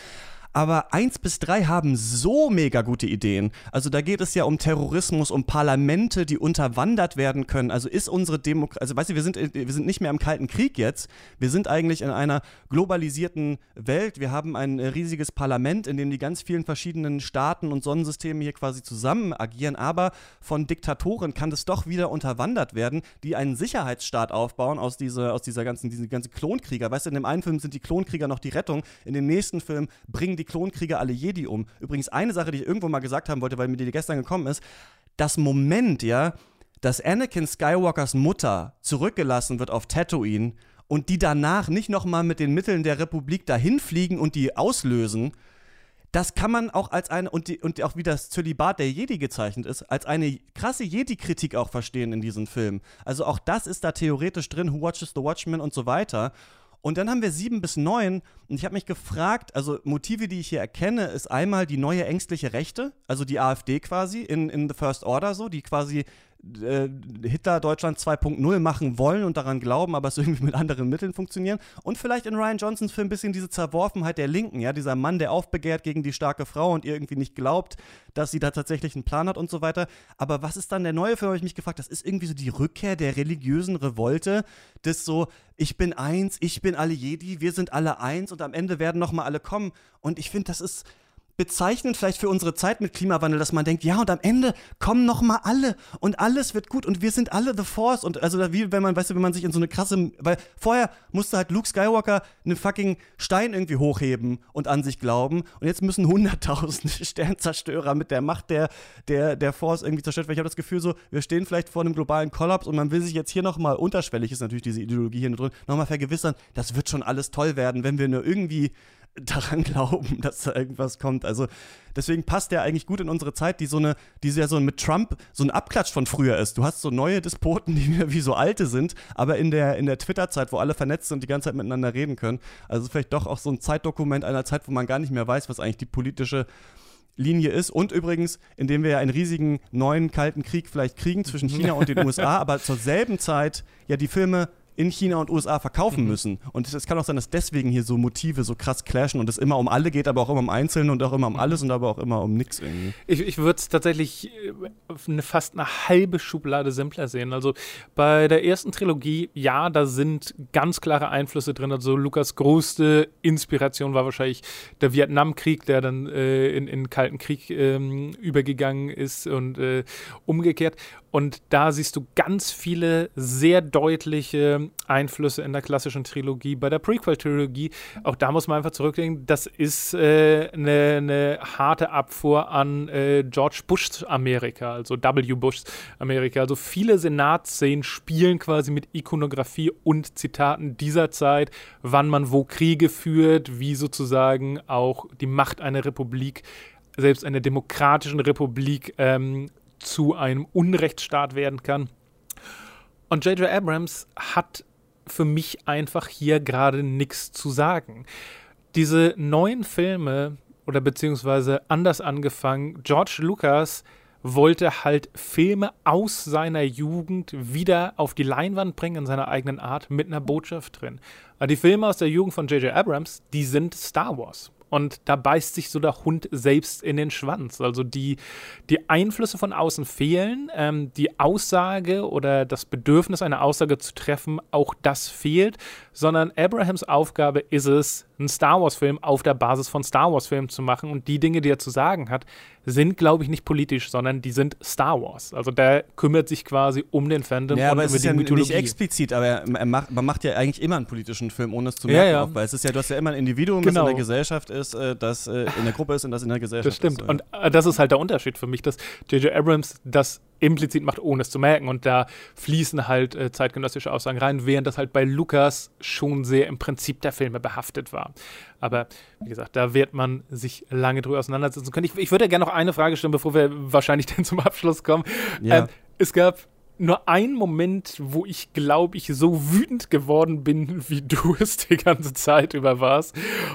aber 1 bis 3 haben so mega gute Ideen. Also da geht es ja um Terrorismus, um Parlamente, die unterwandert werden können. Also ist unsere Demokratie, also weißt du, wir sind, wir sind nicht mehr im Kalten Krieg jetzt. Wir sind eigentlich in einer globalisierten Welt. Wir haben ein riesiges Parlament, in dem die ganz vielen verschiedenen Staaten und Sonnensysteme hier quasi zusammen agieren. Aber von Diktatoren kann das doch wieder unterwandert werden, die einen Sicherheitsstaat aufbauen aus dieser, aus dieser ganzen, diese ganzen Klonkrieger. Weißt du, in dem einen Film sind die Klonkrieger noch die Rettung, in dem nächsten Film bringen die Klonkrieger alle Jedi um. Übrigens eine Sache, die ich irgendwo mal gesagt haben wollte, weil mir die gestern gekommen ist, das Moment, ja, dass Anakin Skywalkers Mutter zurückgelassen wird auf Tatooine und die danach nicht nochmal mit den Mitteln der Republik dahin fliegen und die auslösen, das kann man auch als eine, und, die, und auch wie das Zölibat der Jedi gezeichnet ist, als eine krasse Jedi-Kritik auch verstehen in diesem Film. Also auch das ist da theoretisch drin, Who Watches the Watchmen und so weiter. Und dann haben wir sieben bis neun. Und ich habe mich gefragt, also Motive, die ich hier erkenne, ist einmal die neue ängstliche Rechte, also die AfD quasi in, in The First Order so, die quasi äh, Hitler Deutschland 2.0 machen wollen und daran glauben, aber es [LAUGHS] irgendwie mit anderen Mitteln funktionieren. Und vielleicht in Ryan Johnsons Film ein bisschen diese Zerworfenheit der Linken, ja, dieser Mann, der aufbegehrt gegen die starke Frau und irgendwie nicht glaubt, dass sie da tatsächlich einen Plan hat und so weiter. Aber was ist dann der neue Film, habe ich mich gefragt. Das ist irgendwie so die Rückkehr der religiösen Revolte, das so, ich bin eins, ich bin alle Jedi, wir sind alle eins und am Ende werden nochmal alle kommen. Und ich finde, das ist bezeichnend vielleicht für unsere Zeit mit Klimawandel, dass man denkt, ja, und am Ende kommen noch mal alle und alles wird gut und wir sind alle the Force und also wie wenn man, weißt du, wenn man sich in so eine krasse, weil vorher musste halt Luke Skywalker einen fucking Stein irgendwie hochheben und an sich glauben und jetzt müssen hunderttausende [LAUGHS] Sternzerstörer mit der Macht der, der, der Force irgendwie zerstört werden. Ich habe das Gefühl so, wir stehen vielleicht vor einem globalen Kollaps und man will sich jetzt hier noch mal unterschwellig ist natürlich diese Ideologie hier drin, noch mal vergewissern, das wird schon alles toll werden, wenn wir nur irgendwie daran glauben, dass da irgendwas kommt. Also deswegen passt der eigentlich gut in unsere Zeit, die so eine, die ja so mit Trump so ein Abklatsch von früher ist. Du hast so neue Despoten, die wieder [LAUGHS] wie so alte sind, aber in der, in der Twitter-Zeit, wo alle vernetzt sind und die ganze Zeit miteinander reden können. Also vielleicht doch auch so ein Zeitdokument einer Zeit, wo man gar nicht mehr weiß, was eigentlich die politische Linie ist. Und übrigens, indem wir ja einen riesigen neuen Kalten Krieg vielleicht kriegen zwischen China und den [LAUGHS] USA, aber zur selben Zeit ja die Filme in China und USA verkaufen mhm. müssen. Und es kann auch sein, dass deswegen hier so Motive so krass clashen und es immer um alle geht, aber auch immer um Einzelne und auch immer um mhm. alles und aber auch immer um nichts irgendwie. Ich, ich würde es tatsächlich äh, eine, fast eine halbe Schublade simpler sehen. Also bei der ersten Trilogie, ja, da sind ganz klare Einflüsse drin. Also Lukas größte Inspiration war wahrscheinlich der Vietnamkrieg, der dann äh, in den Kalten Krieg ähm, übergegangen ist und äh, umgekehrt. Und da siehst du ganz viele sehr deutliche Einflüsse in der klassischen Trilogie. Bei der Prequel-Trilogie, auch da muss man einfach zurückdenken, das ist äh, eine, eine, harte Abfuhr an äh, George Bushs Amerika, also W. Bushs Amerika. Also viele Senatsszenen spielen quasi mit Ikonografie und Zitaten dieser Zeit, wann man wo Kriege führt, wie sozusagen auch die Macht einer Republik selbst einer demokratischen Republik ähm, zu einem Unrechtsstaat werden kann. Und J.J. Abrams hat für mich einfach hier gerade nichts zu sagen. Diese neuen Filme oder beziehungsweise anders angefangen, George Lucas wollte halt Filme aus seiner Jugend wieder auf die Leinwand bringen in seiner eigenen Art mit einer Botschaft drin. Die Filme aus der Jugend von J.J. Abrams, die sind Star Wars und da beißt sich so der Hund selbst in den Schwanz. Also die, die Einflüsse von außen fehlen, ähm, die Aussage oder das Bedürfnis, eine Aussage zu treffen, auch das fehlt, sondern Abrahams Aufgabe ist es, einen Star Wars-Film auf der Basis von Star Wars-Filmen zu machen und die Dinge, die er zu sagen hat, sind, glaube ich, nicht politisch, sondern die sind Star Wars. Also der kümmert sich quasi um den Fandom ja, und aber es über ist die ja Mythologie. nicht explizit, aber er, er macht, man macht ja eigentlich immer einen politischen Film, ohne es zu merken, Ja, ja. Weil es ist ja, du hast ja immer ein Individuum, Genau. das in der Gesellschaft ist, äh, das äh, in der Gruppe ist und das in der Gesellschaft Das stimmt. ist. Und äh, das ist halt der Unterschied für mich, dass J.J. Abrams das implizit macht, ohne es zu merken. Und da fließen halt äh, zeitgenössische Aussagen rein, während das halt bei Lukas schon sehr im Prinzip der Filme behaftet war. Aber wie gesagt, da wird man sich lange drüber auseinandersetzen können. Ich, ich würde gerne noch eine Frage stellen, bevor wir wahrscheinlich [LAUGHS] dann zum Abschluss kommen. Ja. Ähm, es gab nur ein Moment, wo ich glaube ich so wütend geworden bin, [LAUGHS] wie du es die ganze Zeit über warst.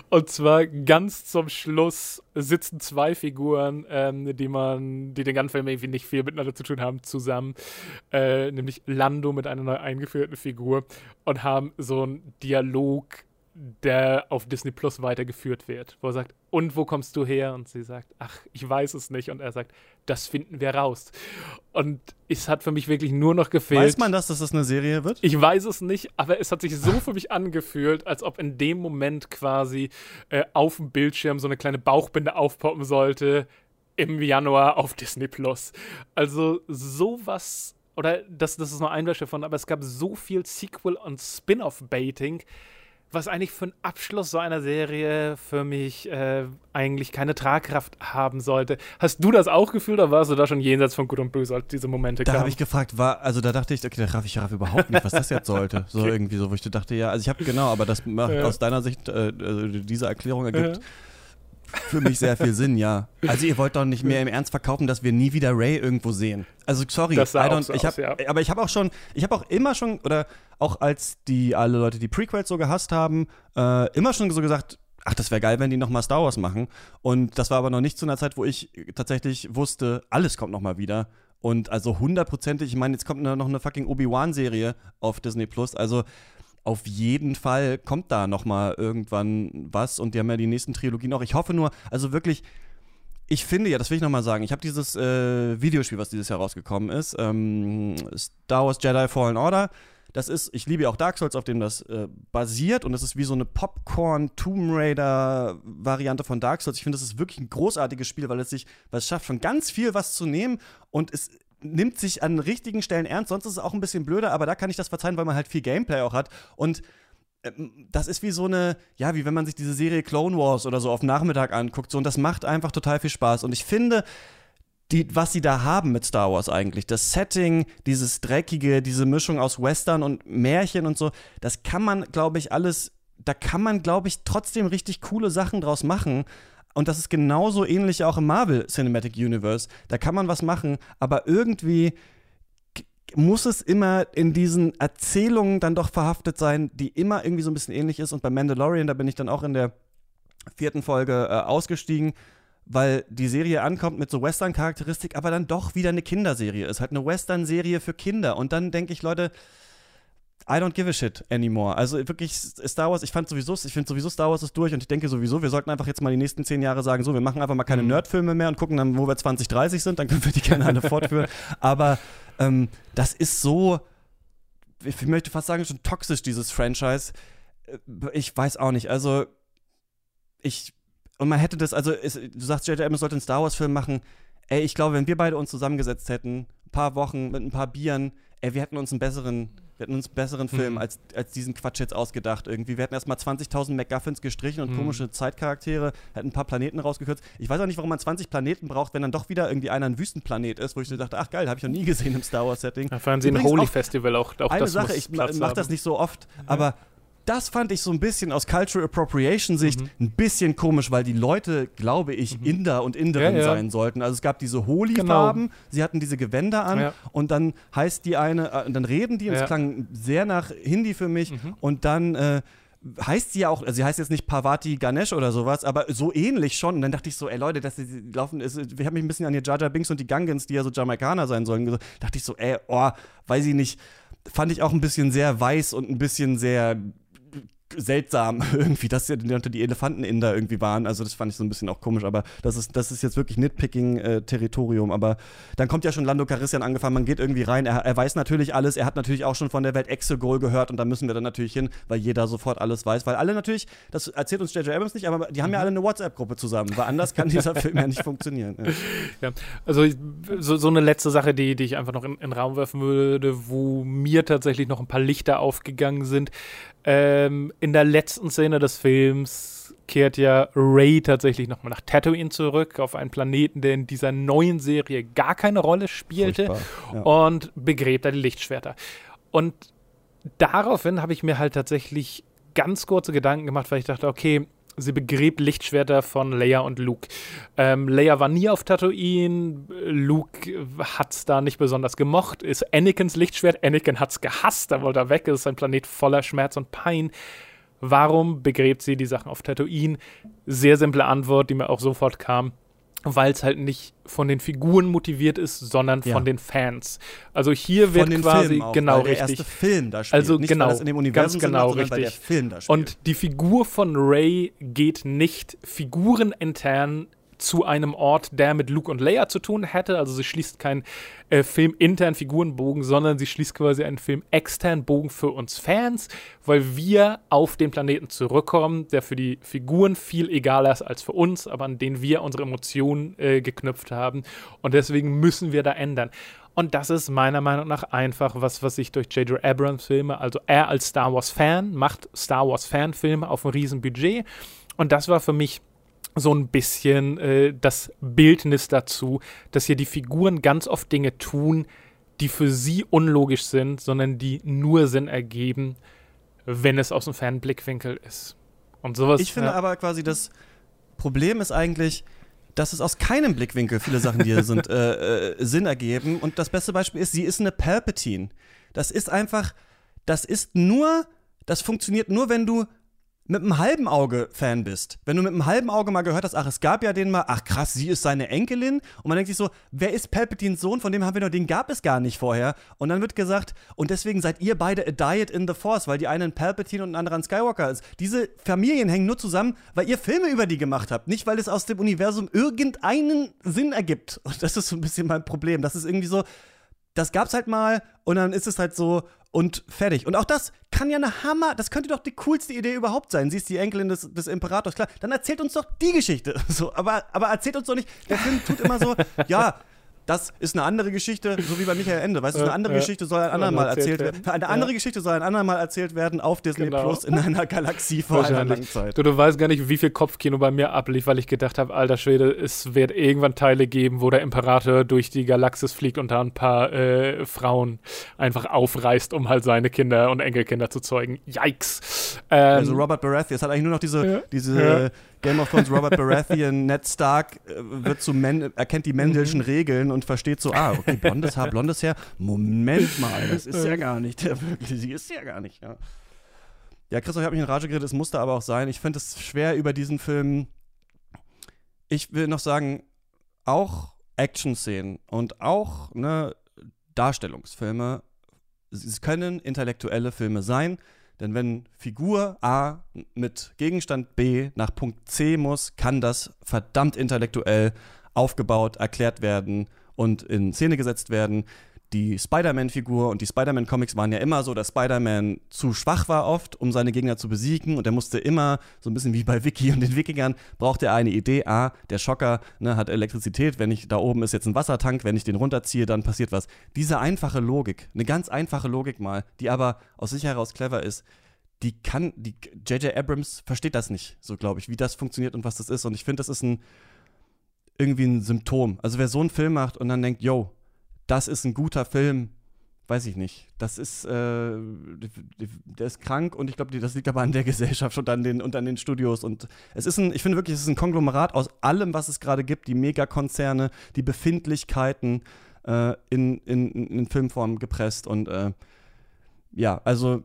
Und zwar ganz zum Schluss sitzen zwei Figuren, ähm, die man, die den ganzen Film irgendwie nicht viel miteinander zu tun haben, zusammen. Äh, nämlich Lando mit einer neu eingeführten Figur und haben so einen Dialog der auf Disney Plus weitergeführt wird, wo er sagt, und wo kommst du her? Und sie sagt, ach, ich weiß es nicht. Und er sagt, das finden wir raus. Und es hat für mich wirklich nur noch gefehlt. Weiß man das, dass das eine Serie wird? Ich weiß es nicht, aber es hat sich so für mich angefühlt, als ob in dem Moment quasi äh, auf dem Bildschirm so eine kleine Bauchbinde aufpoppen sollte im Januar auf Disney Plus. Also sowas oder das, das ist nur ein Beispiel davon, aber es gab so viel Sequel- und Spin-off-Baiting, was eigentlich für einen Abschluss so einer Serie für mich äh, eigentlich keine Tragkraft haben sollte. Hast du das auch gefühlt oder warst du da schon jenseits von Gut und Böse, als diese Momente kamen? Da habe ich gefragt, war, also da dachte ich, okay, da raff ich raff überhaupt nicht, was das jetzt sollte. So okay. irgendwie so, wo ich dachte, ja, also ich habe genau, aber das macht ja. aus deiner Sicht, äh, also diese Erklärung ergibt. Ja für mich sehr viel Sinn, ja. Also ihr wollt doch nicht mehr im Ernst verkaufen, dass wir nie wieder Ray irgendwo sehen. Also sorry, das sah I don't, so ich hab, aus, ja. aber ich habe auch schon, ich habe auch immer schon oder auch als die alle Leute die Prequels so gehasst haben, äh, immer schon so gesagt, ach, das wäre geil, wenn die nochmal Star Wars machen. Und das war aber noch nicht zu einer Zeit, wo ich tatsächlich wusste, alles kommt nochmal wieder. Und also hundertprozentig, ich meine, jetzt kommt noch eine fucking Obi-Wan-Serie auf Disney Plus. Also auf jeden Fall kommt da noch mal irgendwann was und die haben ja die nächsten Trilogien auch. Ich hoffe nur, also wirklich, ich finde ja, das will ich noch mal sagen, ich habe dieses äh, Videospiel, was dieses Jahr rausgekommen ist, ähm, Star Wars Jedi Fallen Order. Das ist, ich liebe auch Dark Souls, auf dem das äh, basiert und das ist wie so eine Popcorn Tomb Raider Variante von Dark Souls. Ich finde, das ist wirklich ein großartiges Spiel, weil es sich, weil es schafft, von ganz viel was zu nehmen und es nimmt sich an richtigen Stellen ernst. Sonst ist es auch ein bisschen blöder, aber da kann ich das verzeihen, weil man halt viel Gameplay auch hat. Und ähm, das ist wie so eine, ja, wie wenn man sich diese Serie Clone Wars oder so auf Nachmittag anguckt. So, und das macht einfach total viel Spaß. Und ich finde, die, was sie da haben mit Star Wars eigentlich, das Setting, dieses Dreckige, diese Mischung aus Western und Märchen und so, das kann man, glaube ich, alles, da kann man, glaube ich, trotzdem richtig coole Sachen draus machen. Und das ist genauso ähnlich auch im Marvel Cinematic Universe. Da kann man was machen, aber irgendwie muss es immer in diesen Erzählungen dann doch verhaftet sein, die immer irgendwie so ein bisschen ähnlich ist. Und bei Mandalorian, da bin ich dann auch in der vierten Folge äh, ausgestiegen, weil die Serie ankommt mit so Western-Charakteristik, aber dann doch wieder eine Kinderserie ist. Halt eine Western-Serie für Kinder. Und dann denke ich, Leute, I don't give a shit anymore. Also wirklich Star Wars, ich fand sowieso, ich finde sowieso Star Wars ist durch und ich denke sowieso, wir sollten einfach jetzt mal die nächsten zehn Jahre sagen, so, wir machen einfach mal keine mhm. Nerdfilme mehr und gucken dann, wo wir 2030 sind, dann können wir die gerne alle fortführen. [LAUGHS] Aber ähm, das ist so, ich möchte fast sagen, schon toxisch, dieses Franchise. Äh, ich weiß auch nicht. Also, ich, und man hätte das, also, ist, du sagst, J.J. Abrams sollte einen Star Wars-Film machen. Ey, ich glaube, wenn wir beide uns zusammengesetzt hätten, ein paar Wochen mit ein paar Bieren, ey, wir hätten uns einen besseren wir hätten uns einen besseren Film mhm. als, als diesen Quatsch jetzt ausgedacht irgendwie. Wir hätten erstmal 20.000 MacGuffins gestrichen und mhm. komische Zeitcharaktere, hätten ein paar Planeten rausgekürzt. Ich weiß auch nicht, warum man 20 Planeten braucht, wenn dann doch wieder irgendwie einer ein Wüstenplanet ist, wo ich so dachte, ach geil, habe ich noch nie gesehen im Star Wars-Setting. Da fahren sie ein Holy Festival auch, auch Eine Sache, ich mache das nicht so oft, ja. aber das fand ich so ein bisschen aus Cultural Appropriation Sicht mhm. ein bisschen komisch, weil die Leute, glaube ich, mhm. Inder und Inderinnen ja, ja. sein sollten. Also es gab diese Holy-Farben, genau. sie hatten diese Gewänder an ja. und dann heißt die eine, äh, dann reden die und es klang sehr nach Hindi für mich mhm. und dann äh, heißt sie ja auch, also sie heißt jetzt nicht Parvati Ganesh oder sowas, aber so ähnlich schon. Und dann dachte ich so, ey Leute, das die laufen, ist, ich habe mich ein bisschen an die Jaja Binks und die Gangans, die ja so Jamaikaner sein sollen, gesagt, dachte ich so, ey, oh, weiß ich nicht, fand ich auch ein bisschen sehr weiß und ein bisschen sehr seltsam [LAUGHS] irgendwie, dass ja die Elefanten in da irgendwie waren. Also das fand ich so ein bisschen auch komisch, aber das ist, das ist jetzt wirklich Nitpicking-Territorium. Äh, aber dann kommt ja schon Lando Carissian angefangen, man geht irgendwie rein, er, er, weiß natürlich alles, er hat natürlich auch schon von der Welt Exegol gehört und da müssen wir dann natürlich hin, weil jeder sofort alles weiß, weil alle natürlich, das erzählt uns J.J. Abrams nicht, aber die haben ja mhm. alle eine WhatsApp-Gruppe zusammen, weil anders kann dieser [LAUGHS] Film ja nicht funktionieren. Ja, ja also so, so, eine letzte Sache, die, die ich einfach noch in, in den Raum werfen würde, wo mir tatsächlich noch ein paar Lichter aufgegangen sind. Ähm, in der letzten Szene des Films kehrt ja Ray tatsächlich nochmal nach Tatooine zurück, auf einen Planeten, der in dieser neuen Serie gar keine Rolle spielte ja. und begräbt da die Lichtschwerter. Und daraufhin habe ich mir halt tatsächlich ganz kurze Gedanken gemacht, weil ich dachte, okay, sie begräbt Lichtschwerter von Leia und Luke. Ähm, Leia war nie auf Tatooine, Luke hat es da nicht besonders gemocht, ist Anakins Lichtschwert, Anakin hat es gehasst, da wollte er weg, es ist ein Planet voller Schmerz und Pein. Warum begräbt sie die Sachen auf Tatooine? Sehr simple Antwort, die mir auch sofort kam weil es halt nicht von den Figuren motiviert ist, sondern ja. von den Fans. Also hier wird quasi auch, genau der richtig. Erste Film da spielt. Also nicht, genau, in dem Universum ganz genau sind, richtig. der. Und die Figur von Ray geht nicht figurenintern zu einem Ort, der mit Luke und Leia zu tun hätte. Also sie schließt keinen äh, Film intern Figurenbogen, sondern sie schließt quasi einen Film extern Bogen für uns Fans, weil wir auf den Planeten zurückkommen, der für die Figuren viel egaler ist als für uns, aber an den wir unsere Emotionen äh, geknüpft haben. Und deswegen müssen wir da ändern. Und das ist meiner Meinung nach einfach was, was sich durch J.J. Abrams Filme, also er als Star Wars Fan, macht Star Wars Fan Filme auf einem riesen Budget. Und das war für mich so ein bisschen äh, das Bildnis dazu, dass hier die Figuren ganz oft Dinge tun, die für sie unlogisch sind, sondern die nur Sinn ergeben, wenn es aus dem Fernblickwinkel ist. Und sowas. Ich finde ja. aber quasi, das Problem ist eigentlich, dass es aus keinem Blickwinkel viele Sachen, die hier sind, [LAUGHS] äh, äh, Sinn ergeben. Und das beste Beispiel ist, sie ist eine Palpatine. Das ist einfach, das ist nur, das funktioniert nur, wenn du mit einem halben Auge Fan bist, wenn du mit einem halben Auge mal gehört hast, ach, es gab ja den mal, ach krass, sie ist seine Enkelin. Und man denkt sich so, wer ist Palpatines Sohn, von dem haben wir noch, den gab es gar nicht vorher. Und dann wird gesagt, und deswegen seid ihr beide a diet in the Force, weil die eine ein Palpatine und ein anderer ein Skywalker ist. Diese Familien hängen nur zusammen, weil ihr Filme über die gemacht habt, nicht weil es aus dem Universum irgendeinen Sinn ergibt. Und das ist so ein bisschen mein Problem, das ist irgendwie so, das gab's halt mal und dann ist es halt so und fertig. Und auch das kann ja eine Hammer, das könnte doch die coolste Idee überhaupt sein. Sie ist die Enkelin des, des Imperators, klar. Dann erzählt uns doch die Geschichte. [LAUGHS] So, aber, aber erzählt uns doch nicht, der Film tut immer so, ja, das ist eine andere Geschichte, so wie bei Michael Ende. Weißt du, eine andere ja. Geschichte soll ein andermal erzählt werden. Eine andere ja. Geschichte soll ein andermal erzählt werden auf Disney genau. Plus in einer Galaxie vor einer langen Zeit. Du, du weißt gar nicht, wie viel Kopfkino bei mir ablief, weil ich gedacht habe, alter Schwede, es wird irgendwann Teile geben, wo der Imperator durch die Galaxis fliegt und da ein paar äh, Frauen einfach aufreißt, um halt seine Kinder und Enkelkinder zu zeugen. Yikes. Ähm, also Robert Baratheon, es hat eigentlich nur noch diese, ja. diese Game of Thrones Robert Baratheon, Ned Stark äh, wird zu Men erkennt die Mendelschen mhm. Regeln und versteht so, ah, okay, blondes Haar, blondes Haar. Moment mal, das ist ja gar nicht der wirklich, sie ist ja gar nicht, ja. Ja, Christoph, ich habe mich in Rage geredet, es musste aber auch sein. Ich finde es schwer über diesen Film. Ich will noch sagen, auch Action-Szenen und auch ne, Darstellungsfilme, sie können intellektuelle Filme sein. Denn wenn Figur A mit Gegenstand B nach Punkt C muss, kann das verdammt intellektuell aufgebaut, erklärt werden und in Szene gesetzt werden. Die Spider-Man-Figur und die Spider-Man-Comics waren ja immer so, dass Spider-Man zu schwach war oft, um seine Gegner zu besiegen und er musste immer, so ein bisschen wie bei Vicky und den Wikingern, brauchte er eine Idee. Ah, der Schocker ne, hat Elektrizität, wenn ich, da oben ist jetzt ein Wassertank, wenn ich den runterziehe, dann passiert was. Diese einfache Logik, eine ganz einfache Logik mal, die aber aus sich heraus clever ist, die kann, die J.J. Abrams versteht das nicht, so glaube ich, wie das funktioniert und was das ist. Und ich finde, das ist ein irgendwie ein Symptom. Also wer so einen Film macht und dann denkt, yo, das ist ein guter Film, weiß ich nicht. Das ist, äh, der ist krank und ich glaube, das liegt aber an der Gesellschaft und an den, und an den Studios. Und es ist ein, ich finde wirklich, es ist ein Konglomerat aus allem, was es gerade gibt, die Megakonzerne, die Befindlichkeiten äh, in, in, in Filmform gepresst und äh, ja, also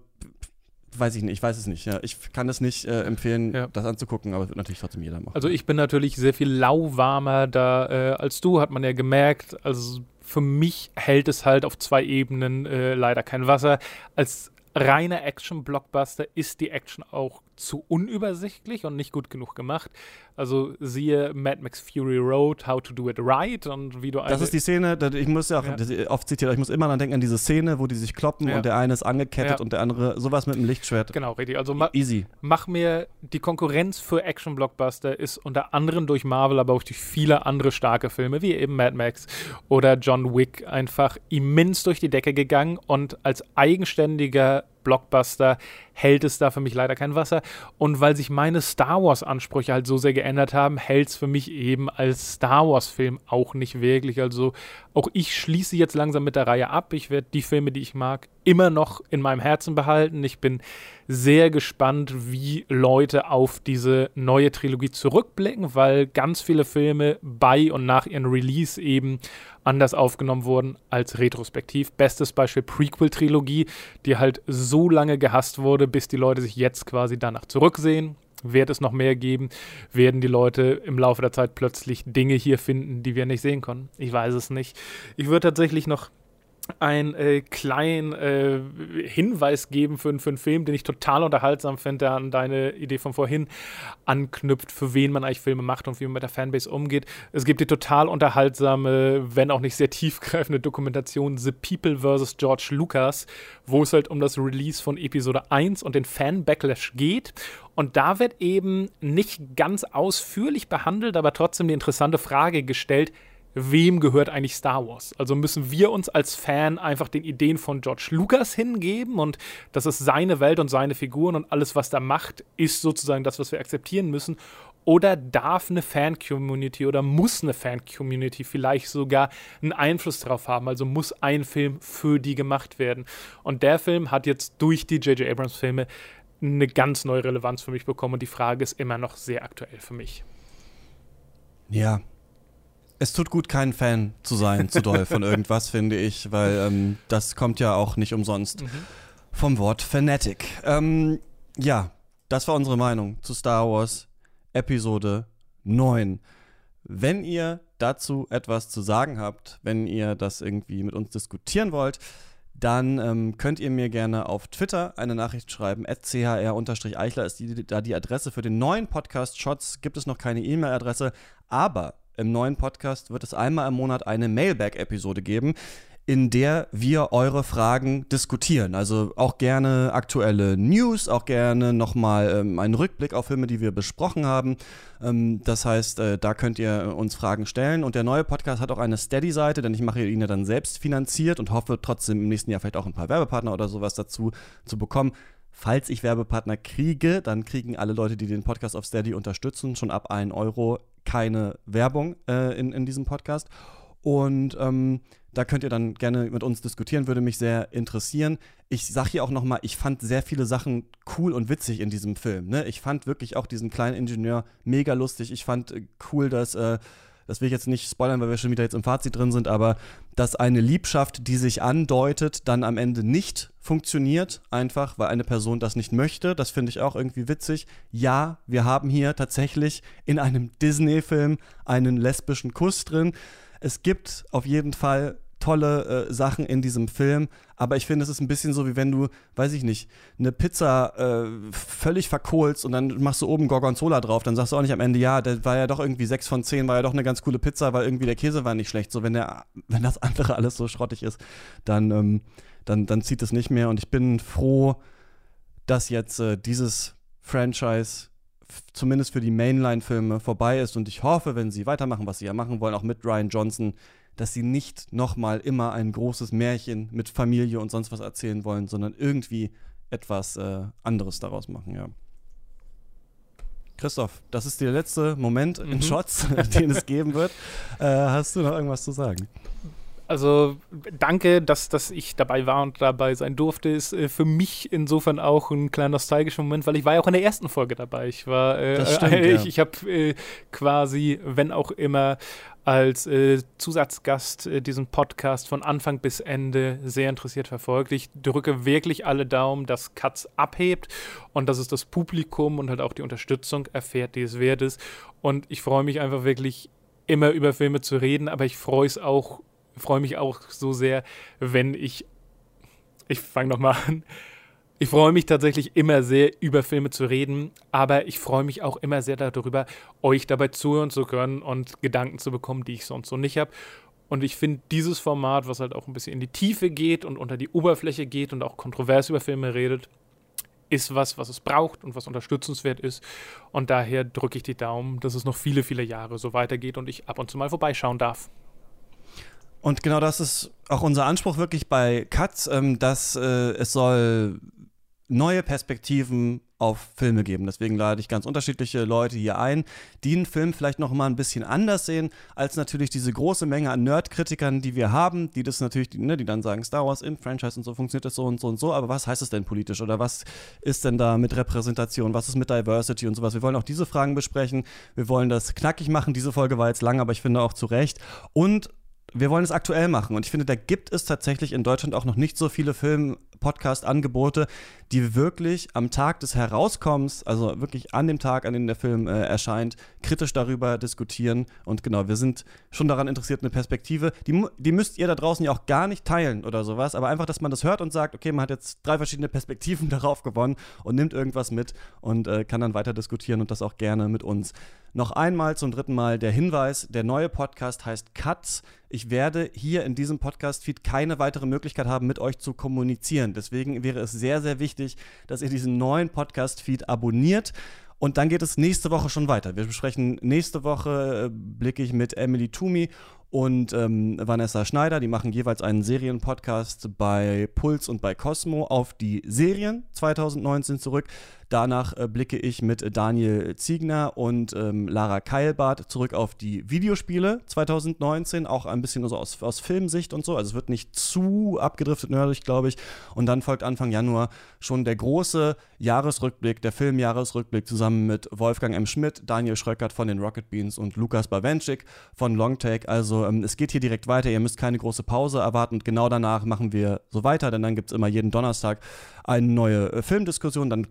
weiß ich nicht, ich weiß es nicht. Ja. Ich kann es nicht äh, empfehlen, ja. das anzugucken, aber es wird natürlich trotzdem jeder machen. Also ich bin natürlich sehr viel lauwarmer da äh, als du, hat man ja gemerkt. Also für mich hält es halt auf zwei Ebenen äh, leider kein Wasser. Als reiner Action-Blockbuster ist die Action auch zu unübersichtlich und nicht gut genug gemacht. Also siehe Mad Max Fury Road, How to Do It Right und wie du Das ist die Szene, ich muss ja auch, ja. oft zitiert, ich muss immer dann denken an diese Szene, wo die sich kloppen ja. und der eine ist angekettet ja. und der andere sowas mit dem Lichtschwert. Genau, richtig. Also ma easy. Mach mir die Konkurrenz für Action-Blockbuster ist unter anderem durch Marvel, aber auch durch viele andere starke Filme, wie eben Mad Max oder John Wick, einfach immens durch die Decke gegangen und als eigenständiger Blockbuster hält es da für mich leider kein Wasser. Und weil sich meine Star Wars-Ansprüche halt so sehr geändert haben, hält es für mich eben als Star Wars-Film auch nicht wirklich. Also auch ich schließe jetzt langsam mit der Reihe ab. Ich werde die Filme, die ich mag, immer noch in meinem Herzen behalten. Ich bin sehr gespannt, wie Leute auf diese neue Trilogie zurückblicken, weil ganz viele Filme bei und nach ihrem Release eben anders aufgenommen wurden als retrospektiv. Bestes Beispiel Prequel-Trilogie, die halt so lange gehasst wurde, bis die Leute sich jetzt quasi danach zurücksehen. Wird es noch mehr geben? Werden die Leute im Laufe der Zeit plötzlich Dinge hier finden, die wir nicht sehen konnten? Ich weiß es nicht. Ich würde tatsächlich noch einen äh, kleinen äh, Hinweis geben für, für einen Film, den ich total unterhaltsam finde, der an deine Idee von vorhin anknüpft, für wen man eigentlich Filme macht und wie man mit der Fanbase umgeht. Es gibt die total unterhaltsame, wenn auch nicht sehr tiefgreifende Dokumentation The People vs. George Lucas, wo es halt um das Release von Episode 1 und den Fan-Backlash geht. Und da wird eben nicht ganz ausführlich behandelt, aber trotzdem die interessante Frage gestellt, wem gehört eigentlich Star Wars? Also müssen wir uns als Fan einfach den Ideen von George Lucas hingeben und das ist seine Welt und seine Figuren und alles, was er macht, ist sozusagen das, was wir akzeptieren müssen. Oder darf eine Fan-Community oder muss eine Fan-Community vielleicht sogar einen Einfluss darauf haben? Also muss ein Film für die gemacht werden? Und der Film hat jetzt durch die J.J. Abrams-Filme eine ganz neue Relevanz für mich bekommen und die Frage ist immer noch sehr aktuell für mich. Ja, es tut gut, kein Fan zu sein, zu doll von irgendwas, [LAUGHS] finde ich, weil ähm, das kommt ja auch nicht umsonst mhm. vom Wort Fanatic. Ähm, ja, das war unsere Meinung zu Star Wars Episode 9. Wenn ihr dazu etwas zu sagen habt, wenn ihr das irgendwie mit uns diskutieren wollt, dann ähm, könnt ihr mir gerne auf Twitter eine Nachricht schreiben. chr-eichler ist die, da die Adresse für den neuen Podcast Shots. Gibt es noch keine E-Mail-Adresse, aber im neuen Podcast wird es einmal im Monat eine Mailback-Episode geben, in der wir eure Fragen diskutieren. Also auch gerne aktuelle News, auch gerne nochmal ähm, einen Rückblick auf Filme, die wir besprochen haben. Ähm, das heißt, äh, da könnt ihr uns Fragen stellen. Und der neue Podcast hat auch eine Steady-Seite, denn ich mache ihn ja dann selbst finanziert und hoffe trotzdem im nächsten Jahr vielleicht auch ein paar Werbepartner oder sowas dazu zu bekommen. Falls ich Werbepartner kriege, dann kriegen alle Leute, die den Podcast auf Steady unterstützen, schon ab 1 Euro keine Werbung äh, in, in diesem Podcast. Und ähm, da könnt ihr dann gerne mit uns diskutieren, würde mich sehr interessieren. Ich sage hier auch nochmal, ich fand sehr viele Sachen cool und witzig in diesem Film. Ne? Ich fand wirklich auch diesen kleinen Ingenieur mega lustig. Ich fand äh, cool, dass äh, das will ich jetzt nicht spoilern, weil wir schon wieder jetzt im Fazit drin sind, aber dass eine Liebschaft, die sich andeutet, dann am Ende nicht funktioniert, einfach weil eine Person das nicht möchte. Das finde ich auch irgendwie witzig. Ja, wir haben hier tatsächlich in einem Disney-Film einen lesbischen Kuss drin. Es gibt auf jeden Fall tolle äh, Sachen in diesem Film, aber ich finde, es ist ein bisschen so, wie wenn du, weiß ich nicht, eine Pizza äh, völlig verkohlst und dann machst du oben Gorgonzola drauf, dann sagst du auch nicht am Ende, ja, der war ja doch irgendwie 6 von 10, war ja doch eine ganz coole Pizza, weil irgendwie der Käse war nicht schlecht. So, wenn der, wenn das andere alles so schrottig ist, dann, ähm, dann, dann zieht es nicht mehr und ich bin froh, dass jetzt äh, dieses Franchise zumindest für die Mainline-Filme vorbei ist und ich hoffe, wenn sie weitermachen, was sie ja machen wollen, auch mit Ryan Johnson, dass sie nicht nochmal immer ein großes Märchen mit Familie und sonst was erzählen wollen, sondern irgendwie etwas äh, anderes daraus machen, ja. Christoph, das ist der letzte Moment mhm. in Shots, [LAUGHS] den es geben wird. Äh, hast du noch irgendwas zu sagen? Also danke, dass, dass ich dabei war und dabei sein durfte. Ist äh, für mich insofern auch ein kleiner nostalgischer Moment, weil ich war ja auch in der ersten Folge dabei. Ich war, äh, stimmt, äh, ich, [LAUGHS] ja. ich habe äh, quasi, wenn auch immer, als äh, Zusatzgast äh, diesen Podcast von Anfang bis Ende sehr interessiert verfolgt. Ich drücke wirklich alle Daumen, dass Katz abhebt und dass es das Publikum und halt auch die Unterstützung erfährt, die es wert ist. Und ich freue mich einfach wirklich immer über Filme zu reden, aber ich freue es auch freue mich auch so sehr, wenn ich. Ich fange nochmal an. Ich freue mich tatsächlich immer sehr, über Filme zu reden, aber ich freue mich auch immer sehr darüber, euch dabei zuhören zu können und Gedanken zu bekommen, die ich sonst so nicht habe. Und ich finde dieses Format, was halt auch ein bisschen in die Tiefe geht und unter die Oberfläche geht und auch kontrovers über Filme redet, ist was, was es braucht und was unterstützenswert ist. Und daher drücke ich die Daumen, dass es noch viele, viele Jahre so weitergeht und ich ab und zu mal vorbeischauen darf. Und genau das ist auch unser Anspruch wirklich bei Katz, ähm, dass äh, es soll neue Perspektiven auf Filme geben. Deswegen lade ich ganz unterschiedliche Leute hier ein, die einen Film vielleicht noch mal ein bisschen anders sehen, als natürlich diese große Menge an Nerd-Kritikern, die wir haben, die das natürlich, ne, die dann sagen, Star Wars im Franchise und so funktioniert das so und so und so, aber was heißt es denn politisch oder was ist denn da mit Repräsentation, was ist mit Diversity und sowas? Wir wollen auch diese Fragen besprechen. Wir wollen das knackig machen. Diese Folge war jetzt lang, aber ich finde auch zu Recht. Und wir wollen es aktuell machen. Und ich finde, da gibt es tatsächlich in Deutschland auch noch nicht so viele Film-Podcast-Angebote, die wirklich am Tag des Herauskommens, also wirklich an dem Tag, an dem der Film äh, erscheint, kritisch darüber diskutieren. Und genau, wir sind schon daran interessiert, eine Perspektive. Die, die müsst ihr da draußen ja auch gar nicht teilen oder sowas, aber einfach, dass man das hört und sagt, okay, man hat jetzt drei verschiedene Perspektiven [LAUGHS] darauf gewonnen und nimmt irgendwas mit und äh, kann dann weiter diskutieren und das auch gerne mit uns. Noch einmal zum dritten Mal der Hinweis, der neue Podcast heißt Cuts. Ich werde hier in diesem Podcast-Feed keine weitere Möglichkeit haben, mit euch zu kommunizieren. Deswegen wäre es sehr, sehr wichtig, dass ihr diesen neuen Podcast-Feed abonniert. Und dann geht es nächste Woche schon weiter. Wir besprechen nächste Woche, äh, blicke ich mit Emily Toomey und ähm, Vanessa Schneider. Die machen jeweils einen Serienpodcast bei Puls und bei Cosmo auf die Serien 2019 zurück. Danach äh, blicke ich mit Daniel Ziegner und ähm, Lara Keilbart zurück auf die Videospiele 2019, auch ein bisschen so aus, aus Filmsicht und so. Also es wird nicht zu abgedriftet nerdig, glaube ich. Und dann folgt Anfang Januar schon der große Jahresrückblick, der Filmjahresrückblick zusammen mit Wolfgang M. Schmidt, Daniel Schröckert von den Rocket Beans und Lukas Bawenschik von Longtake. Also ähm, es geht hier direkt weiter. Ihr müsst keine große Pause erwarten. Und genau danach machen wir so weiter, denn dann gibt es immer jeden Donnerstag eine neue äh, Filmdiskussion. Dann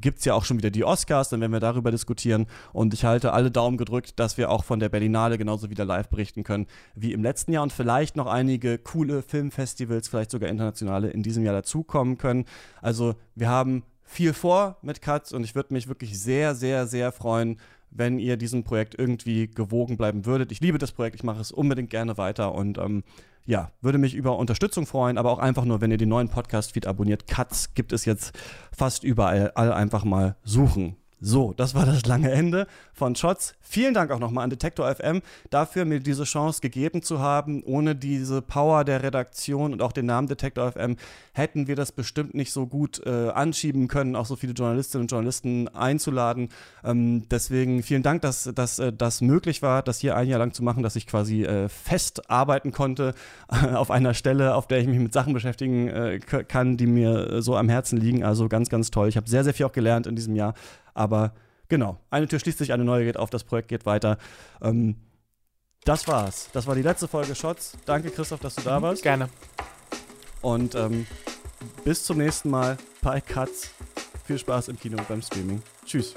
gibt es ja auch schon wieder die Oscars, dann werden wir darüber diskutieren. Und ich halte alle Daumen gedrückt, dass wir auch von der Berlinale genauso wieder live berichten können wie im letzten Jahr und vielleicht noch einige coole Filmfestivals, vielleicht sogar internationale, in diesem Jahr dazukommen können. Also wir haben viel vor mit Katz und ich würde mich wirklich sehr, sehr, sehr freuen, wenn ihr diesem Projekt irgendwie gewogen bleiben würdet. Ich liebe das Projekt, ich mache es unbedingt gerne weiter und ähm, ja, würde mich über Unterstützung freuen, aber auch einfach nur, wenn ihr den neuen Podcast-Feed abonniert. Cuts gibt es jetzt fast überall. All einfach mal suchen. So, das war das lange Ende von Shots. Vielen Dank auch nochmal an Detektor FM dafür, mir diese Chance gegeben zu haben. Ohne diese Power der Redaktion und auch den Namen Detektor FM hätten wir das bestimmt nicht so gut äh, anschieben können, auch so viele Journalistinnen und Journalisten einzuladen. Ähm, deswegen vielen Dank, dass, dass äh, das möglich war, das hier ein Jahr lang zu machen, dass ich quasi äh, fest arbeiten konnte auf einer Stelle, auf der ich mich mit Sachen beschäftigen äh, kann, die mir äh, so am Herzen liegen. Also ganz, ganz toll. Ich habe sehr, sehr viel auch gelernt in diesem Jahr. Aber genau, eine Tür schließt sich, eine neue geht auf, das Projekt geht weiter. Ähm, das war's. Das war die letzte Folge Shots. Danke, Christoph, dass du da warst. Gerne. Und ähm, bis zum nächsten Mal bei Cuts. Viel Spaß im Kino und beim Streaming. Tschüss.